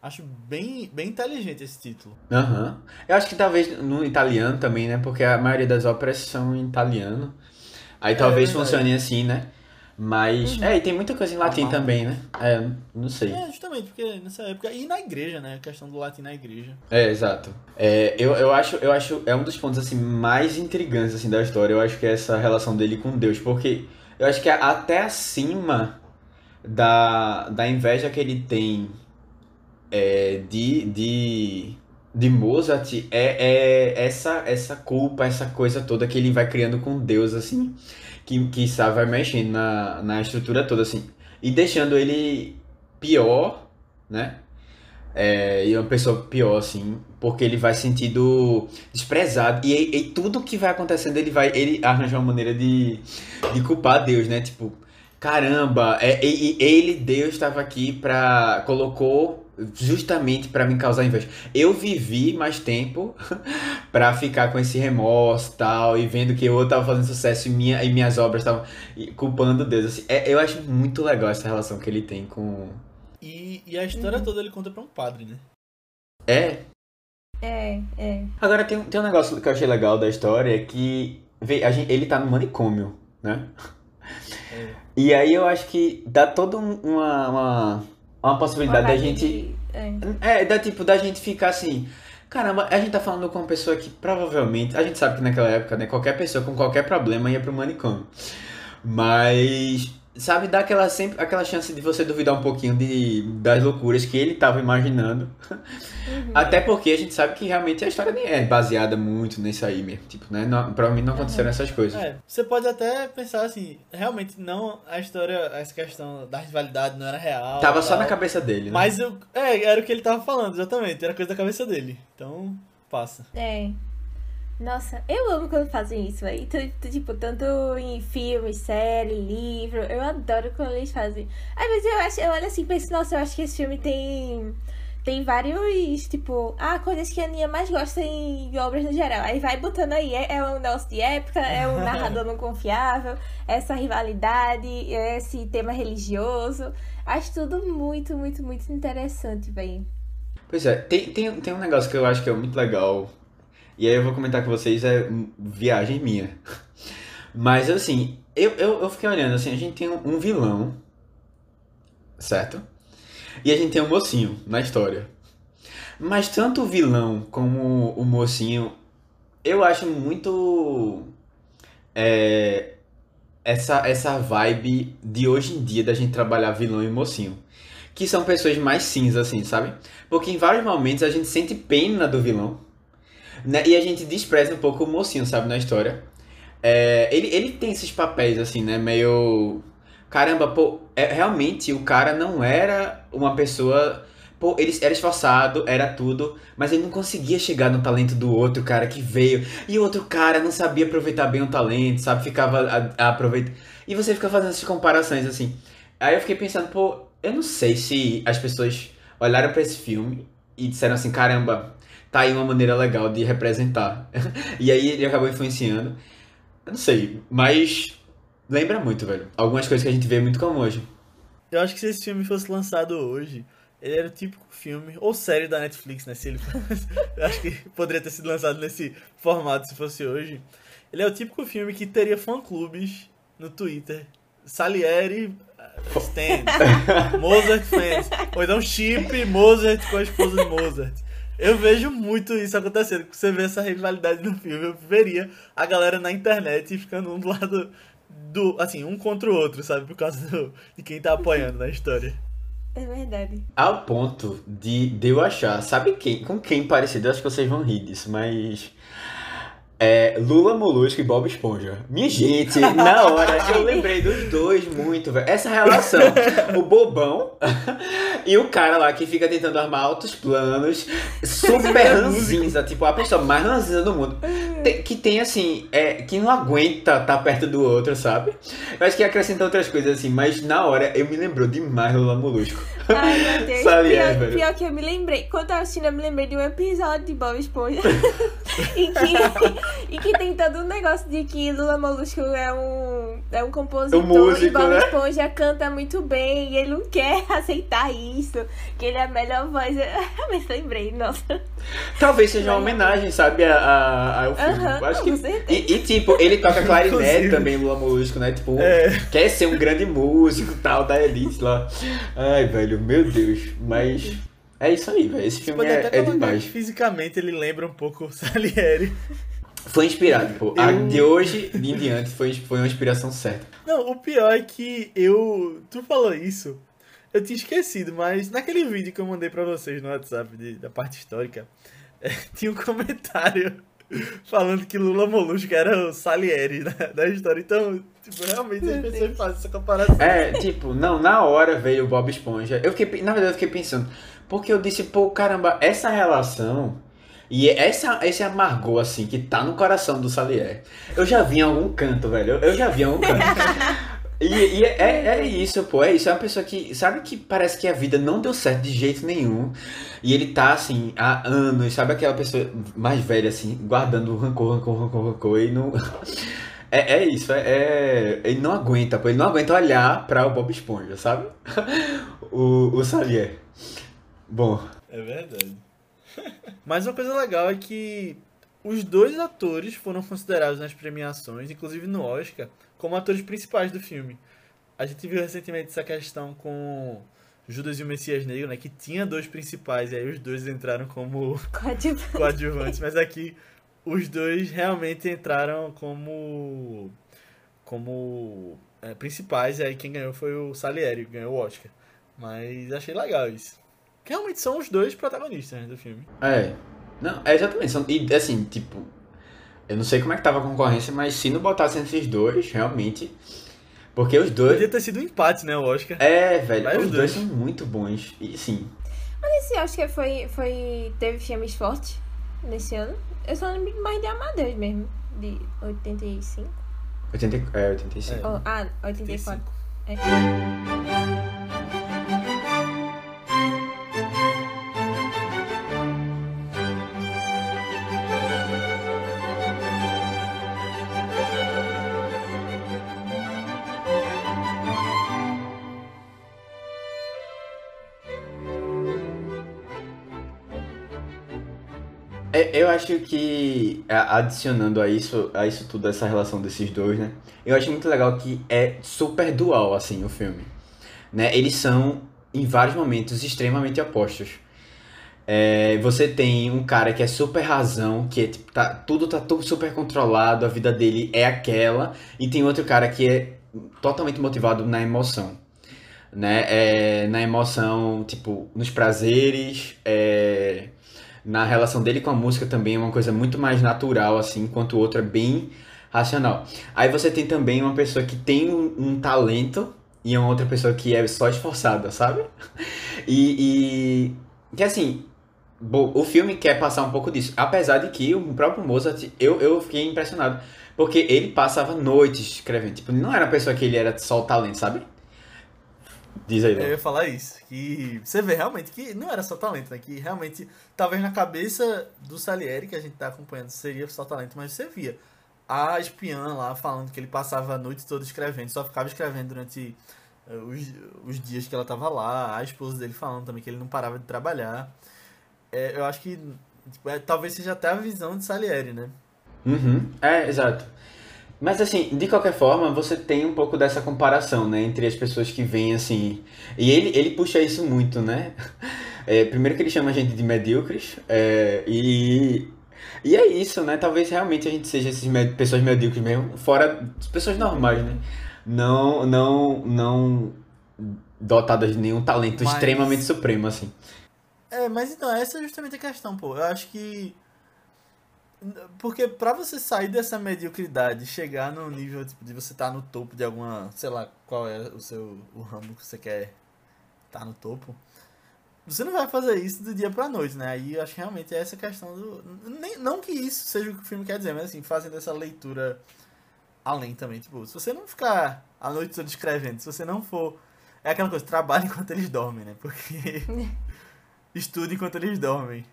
Acho bem, bem inteligente esse título. Aham. Eu acho que talvez no italiano também, né? Porque a maioria das óperas são em italiano. Aí talvez verdade. funcione assim, né? Mas. É, e tem muita coisa em latim Amado. também, né? É, não sei. É, justamente, porque nessa época. E na igreja, né? A questão do latim na igreja. É, exato. É, eu, eu acho, eu acho, é um dos pontos assim mais intrigantes assim da história. Eu acho que é essa relação dele com Deus, porque eu acho que é até acima da, da inveja que ele tem é, de, de, de Mozart é, é essa essa culpa, essa coisa toda que ele vai criando com Deus assim, que que sabe vai mexendo na, na estrutura toda assim e deixando ele pior, né? É, e uma pessoa pior, assim, porque ele vai sentindo desprezado. E, e tudo que vai acontecendo, ele vai. Ele arranja uma maneira de, de culpar Deus, né? Tipo, caramba, é, ele, Deus, estava aqui pra. colocou justamente pra me causar inveja. Eu vivi mais tempo pra ficar com esse remorso e tal, e vendo que eu tava fazendo sucesso e, minha, e minhas obras estavam culpando Deus. Assim, é, eu acho muito legal essa relação que ele tem com. E, e a história toda ele conta pra um padre, né? É, É, é. Agora tem, um- tem um negócio que eu achei legal da história é que vê, a gente, ele tá no manicômio, né? É. E aí eu acho que dá toda um- uma, uma, uma possibilidade da Uma vibe gente. de- É. É, dá tipo, da gente ficar assim. Caramba, a gente tá falando com uma pessoa que provavelmente. A gente sabe que naquela época, né? Qualquer pessoa com qualquer problema ia pro manicômio. Mas. Sabe, dá aquela, sempre, aquela chance de você duvidar um pouquinho de, das loucuras que ele tava imaginando. Uhum. Até porque a gente sabe que realmente a história nem é baseada muito nisso aí mesmo. Tipo, né? Não, provavelmente não aconteceram essas coisas. É, você pode até pensar assim, realmente não a história, essa questão da rivalidade não era real. Tava só na cabeça dele, né? Mas eu, é, era o que ele tava falando, exatamente. Era coisa da cabeça dele. Então, passa. É. Nossa, eu amo quando fazem isso, velho. Tu- tu- Tipo, tanto em filme, série, livro. Eu adoro quando eles fazem. Às vezes eu, acho, eu olho assim e penso, nossa, eu acho que esse filme tem. Tem vários, tipo, ah, coisas que a Aninha mais gosta em obras no geral. Aí vai botando aí, é, é um negócio de época, é um narrador não confiável, essa rivalidade, esse tema religioso. Acho tudo muito, muito, muito interessante, velho. Pois é, tem, tem, tem um negócio que eu acho que é muito legal. E aí eu vou comentar com vocês, é viagem minha. Mas assim, eu, eu, eu fiquei olhando assim, a gente tem um, vilão, certo? E a gente tem um mocinho na história. Mas tanto o vilão como o mocinho, eu acho muito. É, essa, essa vibe de hoje em dia da gente trabalhar vilão e mocinho. Que são pessoas mais cinzas, assim, sabe? Porque em vários momentos a gente sente pena do vilão. Né? E a gente despreza um pouco o mocinho, sabe, na história. É, ele, ele tem esses papéis, assim, né? Meio. Caramba, pô, é, realmente o cara não era uma pessoa. Pô, ele era esforçado, era tudo, mas ele não conseguia chegar no talento do outro cara que veio. E o outro cara não sabia aproveitar bem o talento, sabe? Ficava a, a aproveitar. E você fica fazendo essas comparações, assim. Aí eu fiquei pensando, pô, eu não sei se as pessoas olharam pra esse filme e disseram assim: caramba, tá aí uma maneira legal de representar. e aí ele acabou influenciando. Eu não sei, mas lembra muito, velho. Algumas coisas que a gente vê muito como hoje. Eu acho que se esse filme fosse lançado hoje, ele era o típico filme, ou série da Netflix, né? Se ele fosse, eu acho que poderia ter sido lançado nesse formato se fosse hoje. Ele é o típico filme que teria fã-clubes no Twitter. Salieri uh, Stand, Mozart fans. Ou então chip Mozart com a esposa de Mozart. Eu vejo muito isso acontecendo. Você vê essa rivalidade no filme. Eu veria a galera na internet ficando um do lado do. Assim, um contra o outro, sabe? Por causa do, de quem tá apoiando na história. É verdade. Ao ponto de, de eu achar, sabe quem, com quem parecido? Eu acho que vocês vão rir disso, mas. É, Lula Molusco e Bob Esponja. Minha gente, na hora eu lembrei dos dois muito, velho. Essa relação, o bobão e o cara lá que fica tentando armar altos planos, super ranzinza, tipo, a pessoa mais ranzinza do mundo. Que tem assim, é, que não aguenta estar perto do outro, sabe? Eu acho que acrescenta outras coisas assim, mas na hora eu me lembrou demais Lula Molusco. Ai, meu Deus. Sabe, pior, é, pior que eu me lembrei. Quando eu assistindo, eu me lembrei de um episódio de Bob Esponja. e, que, e que tem todo um negócio de que Lula Molusco é um, é um compositor Um músico, e Bob né? Esponja canta muito bem e ele não quer aceitar isso, que ele é a melhor voz. Eu me lembrei, nossa. Talvez seja uma homenagem, sabe, a, a- ao filme. Acho com que, certeza. e, e, tipo, ele toca clarinete Inclusive. também, Lula Molusco, né? Tipo, É. quer ser um grande músico tal, da elite lá. Ai, velho, meu Deus. Mas é isso aí, velho. Esse filme é, é demais. fisicamente ele lembra um pouco o Salieri. Foi inspirado, pô. A- Eu- De hoje em diante foi, foi uma inspiração certa. Não, o pior é que eu. Tu falou isso, eu tinha esquecido, mas naquele vídeo que eu mandei pra vocês no WhatsApp de- da parte histórica, é, tinha um comentário falando que Lula Molusco era o Salieri da, da história. Então, tipo, realmente as pessoas fazem essa comparação. É, tipo, não, na hora veio o Bob Esponja. Eu fiquei, na verdade, eu fiquei pensando, porque eu disse, pô, caramba, essa relação e essa, esse amargor, assim, que tá no coração do Salier, eu já vi em algum canto, velho. Eu, já vi em algum canto. E, e é, é isso, pô, é isso. É uma pessoa que, sabe que parece que a vida não deu certo de jeito nenhum. E ele tá, assim, há anos, sabe aquela pessoa mais velha, assim, guardando rancor, rancor, rancor, rancor, e não. É, é isso, é, é- Ele não aguenta, pô. Ele não aguenta olhar pra o Bob Esponja, sabe? o, o Salier. Bom, É verdade. Mas uma coisa legal é que os dois atores foram considerados nas premiações, inclusive no Oscar, como atores principais do filme. A gente viu recentemente essa questão com Judas e o Messias Negro, né? Que tinha dois principais, e aí os dois entraram como Coadjuvante. coadjuvantes, mas aqui os dois realmente entraram como como é, principais, e aí quem ganhou foi o Salieri, que ganhou o Oscar. Mas achei legal isso. Que realmente são os dois protagonistas né, do filme. é. Não, é exatamente. São, e assim, tipo. Eu não sei como é que tava a concorrência, mas se não botassem esses dois, realmente. Porque os dois. Podia ter sido um empate, né, o Oscar. É, velho, Vai os os dois dois. são muito bons. E sim. Esse Oscar foi, foi. Teve filmes fortes nesse ano. Eu só lembro mais de Amadeus mesmo. De 85. 80, é, 85. Oh, ah, 84. É. É, Eu acho que a- adicionando a isso, a isso tudo, essa relação desses dois, né? Eu acho muito legal que é super dual, assim, o filme. Né? Eles são, em vários momentos, extremamente opostos. É, você tem um cara que é super razão, que é, tipo, tá, tudo tá tudo super controlado, a vida dele é aquela, e tem outro cara que é totalmente motivado na emoção. Né? É, na emoção, tipo, nos prazeres, é, na relação dele com a música também é uma coisa muito mais natural, assim, enquanto o outro é bem racional. Aí você tem também uma pessoa que tem um, um talento e uma outra pessoa que é só esforçada, sabe? E, e que assim, o filme quer passar um pouco disso. Apesar de que o próprio Mozart, eu, eu fiquei impressionado. Porque ele passava noites escrevendo. Tipo, não era uma pessoa que ele era só o talento, sabe? Diz aí, Eu Léo. ia falar isso. Que você vê realmente que não era só talento, né? Que realmente, talvez na cabeça do Salieri, que a gente tá acompanhando, seria só talento, mas você via a espiã lá falando que ele passava a noite toda escrevendo, só ficava escrevendo durante eh, os, os dias que ela tava lá, a esposa dele falando também que ele não parava de trabalhar. É, eu acho que tipo, é, talvez seja até a visão de Salieri, né? Uhum, é, exato. Mas assim, de qualquer forma, você tem um pouco dessa comparação, né, entre as pessoas que vêm assim. E ele, ele puxa isso muito, né? É, primeiro que ele chama a gente de medíocres, é, e, e é isso, né? Talvez realmente a gente seja essas med- pessoas medíocres mesmo, fora pessoas normais, né? Não, não, não dotadas de nenhum talento Mas- extremamente supremo, assim. É, mas então, essa é justamente a questão, pô. Eu acho que. Porque pra você sair dessa mediocridade, chegar no nível tipo, de você estar no topo de alguma. Sei lá qual é o seu o ramo que você quer estar no topo. Você não vai fazer isso do dia pra noite, né? Aí eu acho que realmente é essa questão do. Nem, não que isso seja o que o filme quer dizer, mas assim, fazendo essa leitura além também. Tipo, se você não ficar a noite toda escrevendo, se você não for. É aquela coisa, trabalhe enquanto eles dormem, né? Porque. estude enquanto eles dormem.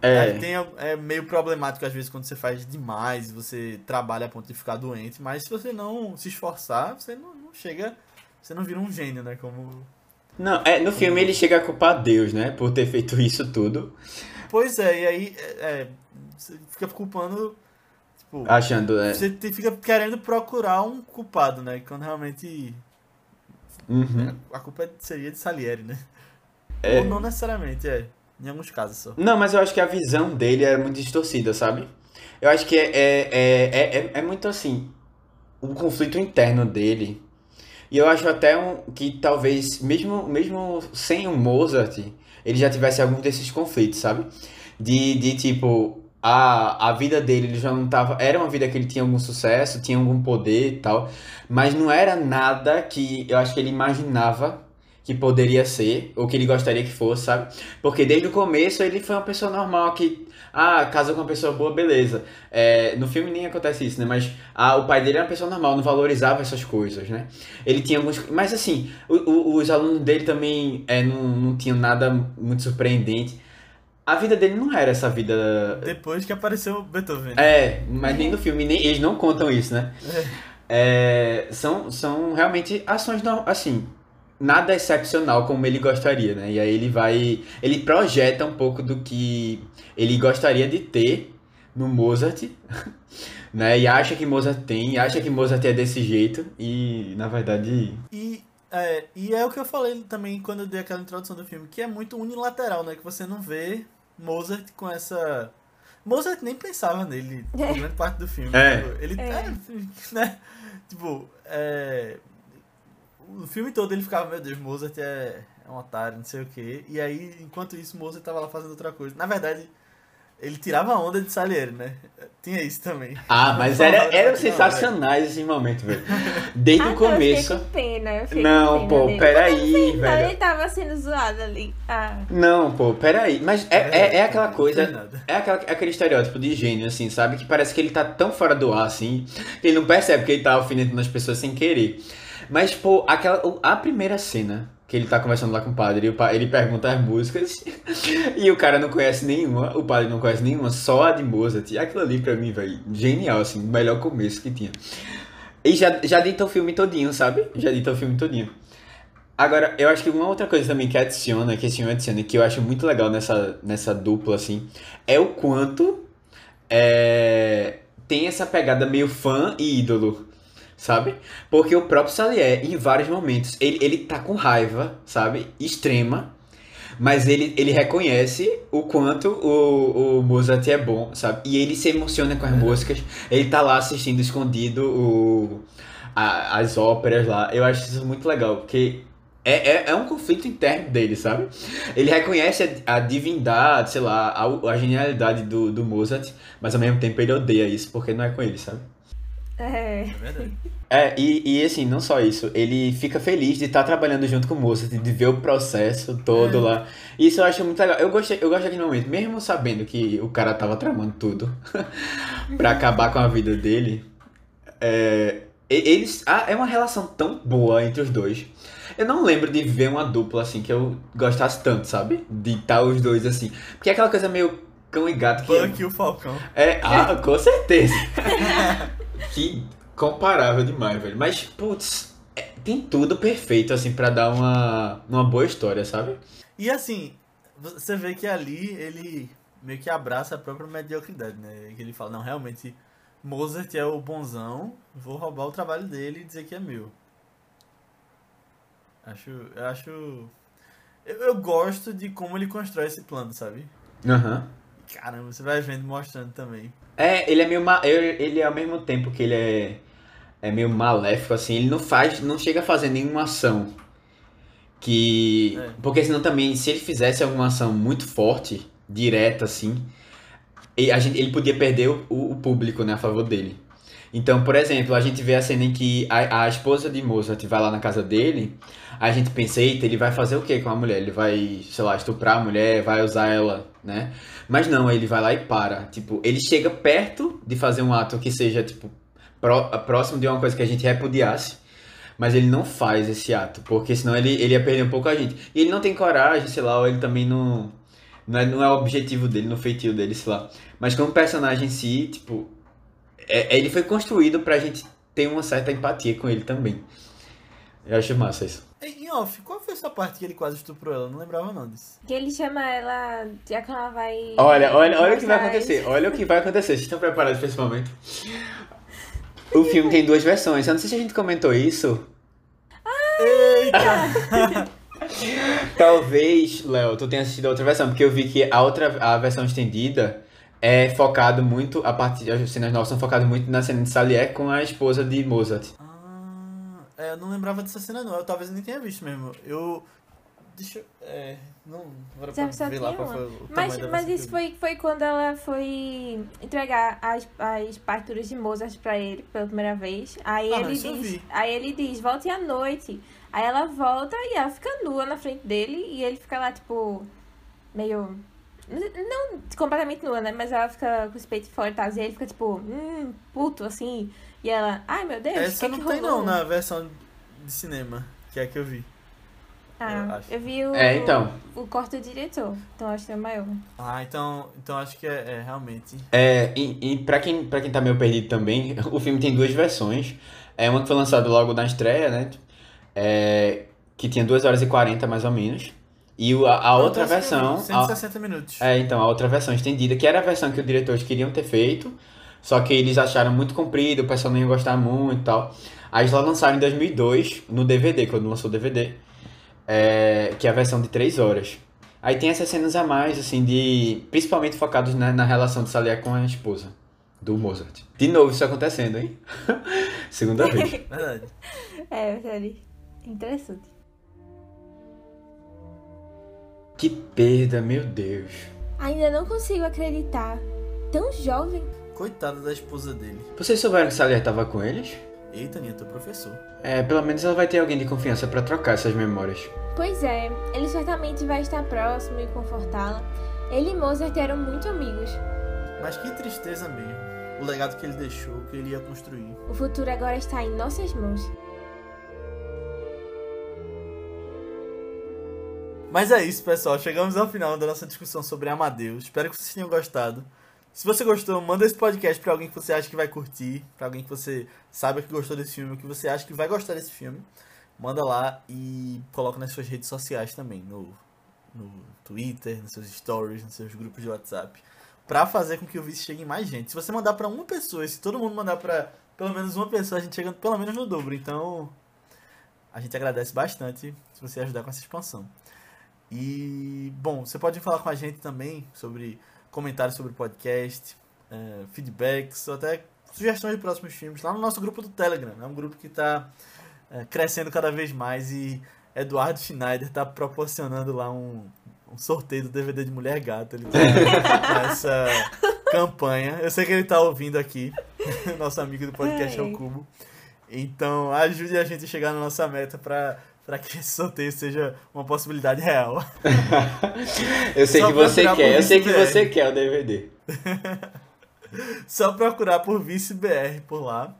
É, tem, é meio problemático às vezes quando você faz demais, você trabalha a ponto de ficar doente, mas se você não se esforçar, você não, não chega. Você não vira um gênio, né? Como. não, é, no filme ele chega a culpar Deus, né, por ter feito isso tudo, Pois é, e aí é, é, você fica culpando. Tipo, achando, é, você fica querendo procurar um culpado, né? Quando realmente uhum. a culpa seria de Salieri, né? É. Ou não necessariamente, é. Em alguns casos só. Não, mas eu acho que a visão dele é muito distorcida, sabe? Eu acho que é, é, é, é, é- é muito assim, um conflito interno dele. E eu acho até um, que talvez, mesmo, mesmo sem o Mozart, ele já tivesse algum desses conflitos, sabe? De, de tipo, a, a vida dele ele já não tava. Era uma vida que ele tinha algum sucesso, tinha algum poder e tal, mas não era nada que eu acho que ele imaginava que poderia ser, ou que ele gostaria que fosse, sabe? Porque desde o começo ele foi uma pessoa normal que, ah, casou com uma pessoa boa, beleza. É, no filme nem acontece isso, né? Mas ah, o pai dele era uma pessoa normal, não valorizava essas coisas, né? Ele tinha alguns. Mas assim, o- o- os alunos dele também é, não, não tinham nada muito surpreendente. A vida dele não era essa vida. Depois que apareceu Beethoven. É, mas nem no filme, nem, eles não contam isso, né? É, são, são realmente ações, não, assim, nada excepcional como ele gostaria, né? E aí ele vai, ele projeta um pouco do que ele gostaria de ter no Mozart, né? E acha que Mozart tem, e acha que Mozart é desse jeito, e na verdade, E é, e é o que eu falei também quando eu dei aquela introdução do filme, que é muito unilateral, né? Que você não vê Mozart com essa. Mozart nem pensava nele grande parte do filme. É. Tipo, Ele, É. é, né? Tipo, é, o filme todo ele ficava, meu Deus, Mozart é, é um otário, não sei o quê. E aí, enquanto isso, Mozart tava lá fazendo outra coisa. Na verdade, ele tirava a onda de Salieri, né? Tinha isso também. ah, mas era, eram sensacionais esses momentos, velho. Desde Ah, o eu começo. fiquei com pena, eu fiquei Não, com pena pô, dele. peraí, Então velho. ele tava sendo zoado ali. Ah, Não, pô, peraí. Mas é, é, é aquela coisa. É aquela, aquele estereótipo de gênio, assim, sabe? Que parece que ele tá tão fora do ar, assim, que ele não percebe que ele tá alfinetando as pessoas sem querer. Mas, pô, aquela, a primeira cena que ele tá conversando lá com o padre, ele pergunta as músicas, e o cara não conhece nenhuma, o padre não conhece nenhuma, só a de Mozart. E aquilo ali, pra mim, velho, genial, assim, o melhor começo que tinha. E já, já dita o filme todinho, sabe? Já dita o filme todinho. Agora, eu acho que uma outra coisa também que adiciona, que esse filme adiciona, que eu acho muito legal nessa, nessa dupla, assim, é o quanto é, tem essa pegada meio fã e ídolo, sabe? Porque o próprio Salier, em vários momentos, ele, ele tá com raiva, sabe? Extrema, mas ele, ele reconhece o quanto o, o Mozart é bom, sabe? E ele se emociona com as músicas, ele tá lá assistindo escondido o, a- as óperas lá. Eu acho isso muito legal, porque é, é, é um conflito interno dele, sabe? Ele reconhece a, a divindade, sei lá, a, a genialidade do, do Mozart, mas ao mesmo tempo ele odeia isso, porque não é com ele, sabe? É. É verdade. É, e, e assim, não só isso, ele fica feliz de estar trabalhando junto com o Mozart, de ver o processo todo É. lá. Isso eu acho muito legal. Eu gostei, eu gosto daquele momento, mesmo sabendo que o cara tava tramando tudo pra acabar com a vida dele. É, e- eles. Ah, é uma relação tão boa entre os dois. Eu não lembro de ver uma dupla assim que eu gostasse tanto, sabe? De estar os dois assim. Porque é aquela coisa meio cão e gato que. Buck e o Falcão. É, ah, com certeza. que comparável demais, velho. Mas, putz, é- tem tudo perfeito, assim, pra dar uma, uma boa história, sabe? E assim, você vê que ali ele meio que abraça a própria mediocridade, né? Que ele fala, não, realmente, Mozart é o bonzão, vou roubar o trabalho dele e dizer que é meu. Acho. Eu acho. Eu, eu gosto de como ele constrói esse plano, sabe? Aham. Caramba, você vai vendo mostrando também. É, ele é meio. ma- Ele ele é ao mesmo tempo que ele é. É meio maléfico, assim. Ele não faz. Não chega a fazer nenhuma ação. Que. É. Porque senão também, se ele fizesse alguma ação muito forte, direta, assim. e a gente, ele podia perder o, o público, né, a favor dele. Então, por exemplo, a gente vê a cena em que a, a esposa de Mozart vai lá na casa dele. A gente pensa, eita, ele vai fazer o que com a mulher? Ele vai, sei lá, estuprar a mulher, vai usar ela, né? Mas não, ele vai lá e para. Tipo, ele chega perto de fazer um ato que seja, tipo, pró- próximo de uma coisa que a gente repudiasse. Mas ele não faz esse ato, porque senão ele, ele ia perder um pouco a gente. E ele não tem coragem, sei lá, ou ele também não. Não é, não é o objetivo dele, no feitio dele, sei lá. Mas como personagem em si, tipo. É- ele foi construído pra gente ter uma certa empatia com ele também. Eu acho massa isso. Em off, qual foi essa parte que ele quase estuprou ela? Eu Não lembrava não disso. Que ele chama ela, já que ela vai. Olha, olha, olha o que vai acontecer. Olha o que vai acontecer. Vocês estão preparados pra esse momento? O filme tem duas versões. Eu não sei se a gente comentou isso. Eita! Talvez, Léo, tu tenha assistido a outra versão, porque eu vi que a outra, a versão estendida é focado muito, a parte, as cenas novas são focadas muito na cena de Salier com a esposa de Mozart. ah, é, eu não lembrava dessa cena não. Eu talvez nem tenha visto mesmo. Eu. Deixa eu. É. Não. Agora Já pra ver lá qual foi o Mas, mas isso foi, foi quando ela foi entregar as, as partituras de Mozart pra ele pela primeira vez. Aí Ah, ele diz, vi. aí ele diz, volte à noite. Aí ela volta e ela fica nua na frente dele e ele fica lá, tipo, meio. Não completamente nua, né? Mas ela fica com os peitos fora e. E ele fica, tipo, hum, puto, assim. E ela, ai meu Deus, o Essa que não que tem rolou? não na versão de cinema, que é a que eu vi. eu Ah, acho. eu vi o, É, então. o corte do diretor. Então acho que é maior. Ah, então, então acho que é, é, realmente. É, e, e pra, quem, pra quem tá meio perdido também, o filme tem duas versões. É uma que foi lançada logo na estreia, né? É, que tinha 2 horas e 40 mais ou menos. E a, a outra vi, versão. a- 160 minutos. É, então, a outra versão estendida, que era a versão que os diretores queriam ter feito, só que eles acharam muito comprido, o pessoal não ia gostar muito e tal. Aí eles lá lançaram em 2002, no DVD, quando lançou o DVD, é, que é a versão de 3 horas. Aí tem essas cenas a mais, assim, de. Principalmente focados na, na relação de Salier com a esposa do Mozart. De novo isso acontecendo, hein? Segunda vez. Verdade. É, verdade. Interessante. Que perda, meu Deus. Ainda não consigo acreditar. Tão jovem. Coitada da esposa dele. Vocês souberam que Salier tava com eles? Eita, Ninha, teu professor. É, pelo menos ela vai ter alguém de confiança pra trocar essas memórias. Pois é, ele certamente vai estar próximo e confortá-la. Ele e Mozart eram muito amigos. Mas que tristeza mesmo. O legado que ele deixou, que ele ia construir. O futuro agora está em nossas mãos. Mas é isso, pessoal. Chegamos ao final da nossa discussão sobre Amadeus. Espero que vocês tenham gostado. Se você gostou, manda esse podcast pra alguém que você acha que vai curtir, pra alguém que você sabe que gostou desse filme, que você acha que vai gostar desse filme. Manda lá e coloca nas suas redes sociais também, no, no Twitter, nos seus stories, nos seus grupos de WhatsApp, pra fazer com que o vídeo chegue em mais gente. Se você mandar pra uma pessoa, se todo mundo mandar pra pelo menos uma pessoa, a gente chega pelo menos no dobro. Então, a gente agradece bastante se você ajudar com essa expansão. E, bom, você pode falar com a gente também sobre comentários sobre o podcast, eh, feedbacks, ou até sugestões de próximos filmes lá no nosso grupo do Telegram. É um grupo que está crescendo cada vez mais e Eduardo Schneider está proporcionando lá um, um sorteio do DVD de Mulher Gata. Ele tá nessa campanha. Eu sei que ele está ouvindo aqui, nosso amigo do podcast Ai. Ao Cubo. Então, ajude a gente a chegar na nossa meta para para que esse sorteio seja uma possibilidade real. Eu sei Só que você quer, eu sei que você quer o DVD. Só procurar por ViceBR por lá.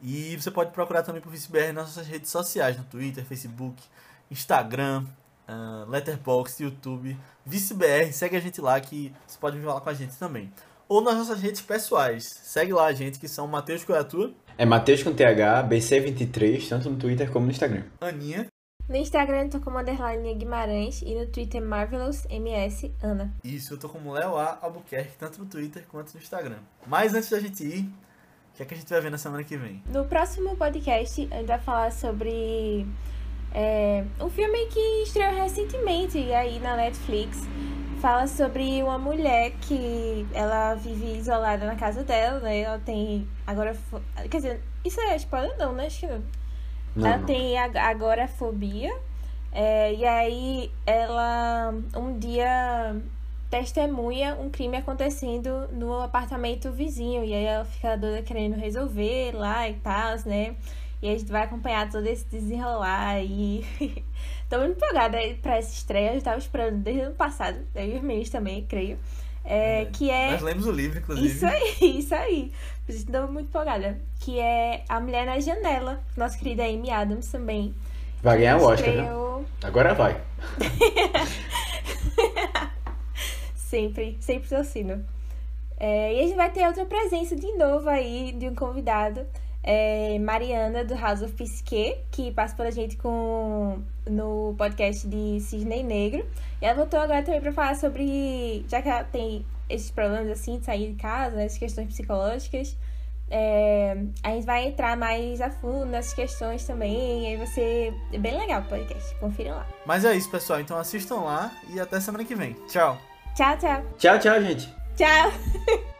E você pode procurar também por ViceBR nas nossas redes sociais, no Twitter, Facebook, Instagram, ah, Letterboxd, YouTube. ViceBR, segue a gente lá que você pode vir falar com a gente também. Ou nas nossas redes pessoais. Segue lá a gente, que são Matheus Coiatua, É Matheus com TH, BC23, tanto no Twitter como no Instagram. Aninha, No Instagram eu tô como underline Guimarães e no Twitter MarvelousMS Ana. Isso, eu tô como Léo A Albuquerque, tanto no Twitter quanto no Instagram. Mas antes da gente ir, o que é que a gente vai ver na semana que vem? No próximo podcast a gente vai falar sobre é, um filme que estreou recentemente aí na Netflix. Fala sobre uma mulher que ela vive isolada na casa dela, né? Ela tem agora. Quer dizer, isso é spoiler não, né? Que não. Ela não. tem ag- agorafobia. É, e aí ela um dia testemunha um crime acontecendo no apartamento vizinho. E aí ela fica doida querendo resolver lá e tal, né? E a gente vai acompanhar todo esse desenrolar e tô muito empolgada pra essa estreia. Eu tava esperando desde o ano passado, eu e os meninos também, creio. É, que é. Nós lemos o livro, inclusive. Isso aí, isso aí. Por isso estou muito empolgada. Que é A Mulher na Janela. Nossa querida Amy Adams também. Vai ganhar o Oscar, né? Agora vai. sempre, sempre torcendo. É, e a gente vai ter outra presença de novo aí de um convidado. É, Mariana, do House of Pisquet, que passa pela gente com, no podcast de Cisne Negro. E ela voltou agora também para falar sobre. Já que ela tem esses problemas assim de sair de casa, né, essas questões psicológicas. é, a gente vai entrar mais a fundo nessas questões também. E aí vai ser bem legal o podcast. Confiram lá. Mas é isso, pessoal. Então assistam lá e até semana que vem. Tchau. Tchau, tchau. Tchau, tchau, gente. Tchau.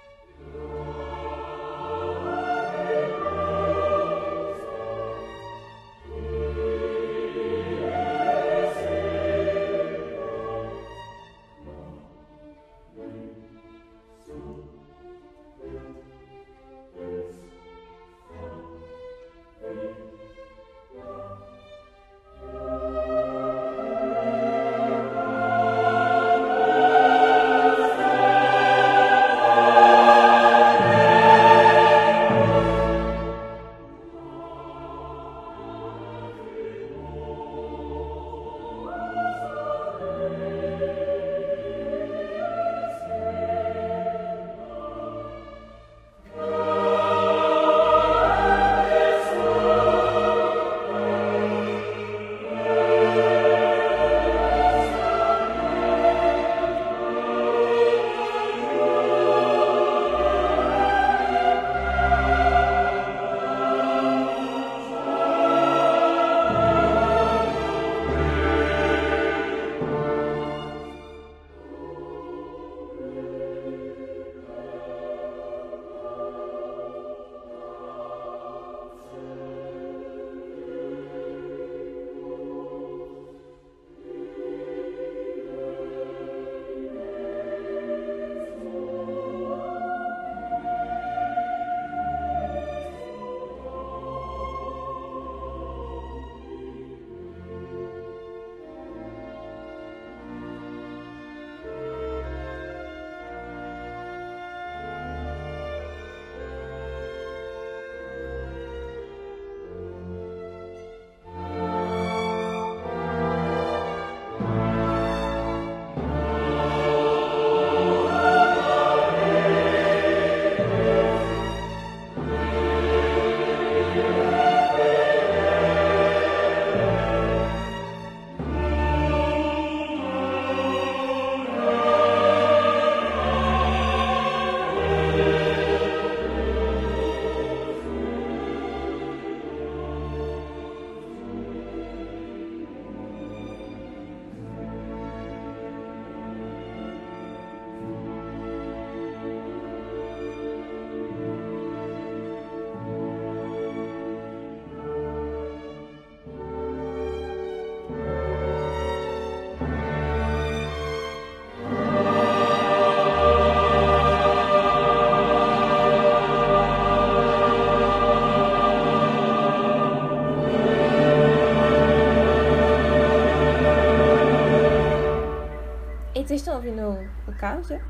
estão ouvindo o, carro já?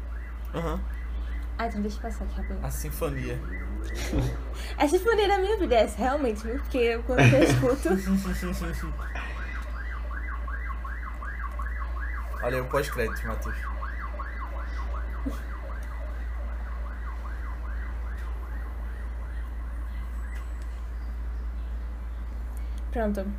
Aham. Ah, então deixa eu passar aqui rapidinho. A sinfonia. Essa sinfonia da minha vida é essa, realmente, viu? Porque eu, quando eu escuto. Olha aí o pós-crédito, Matheus. Pronto.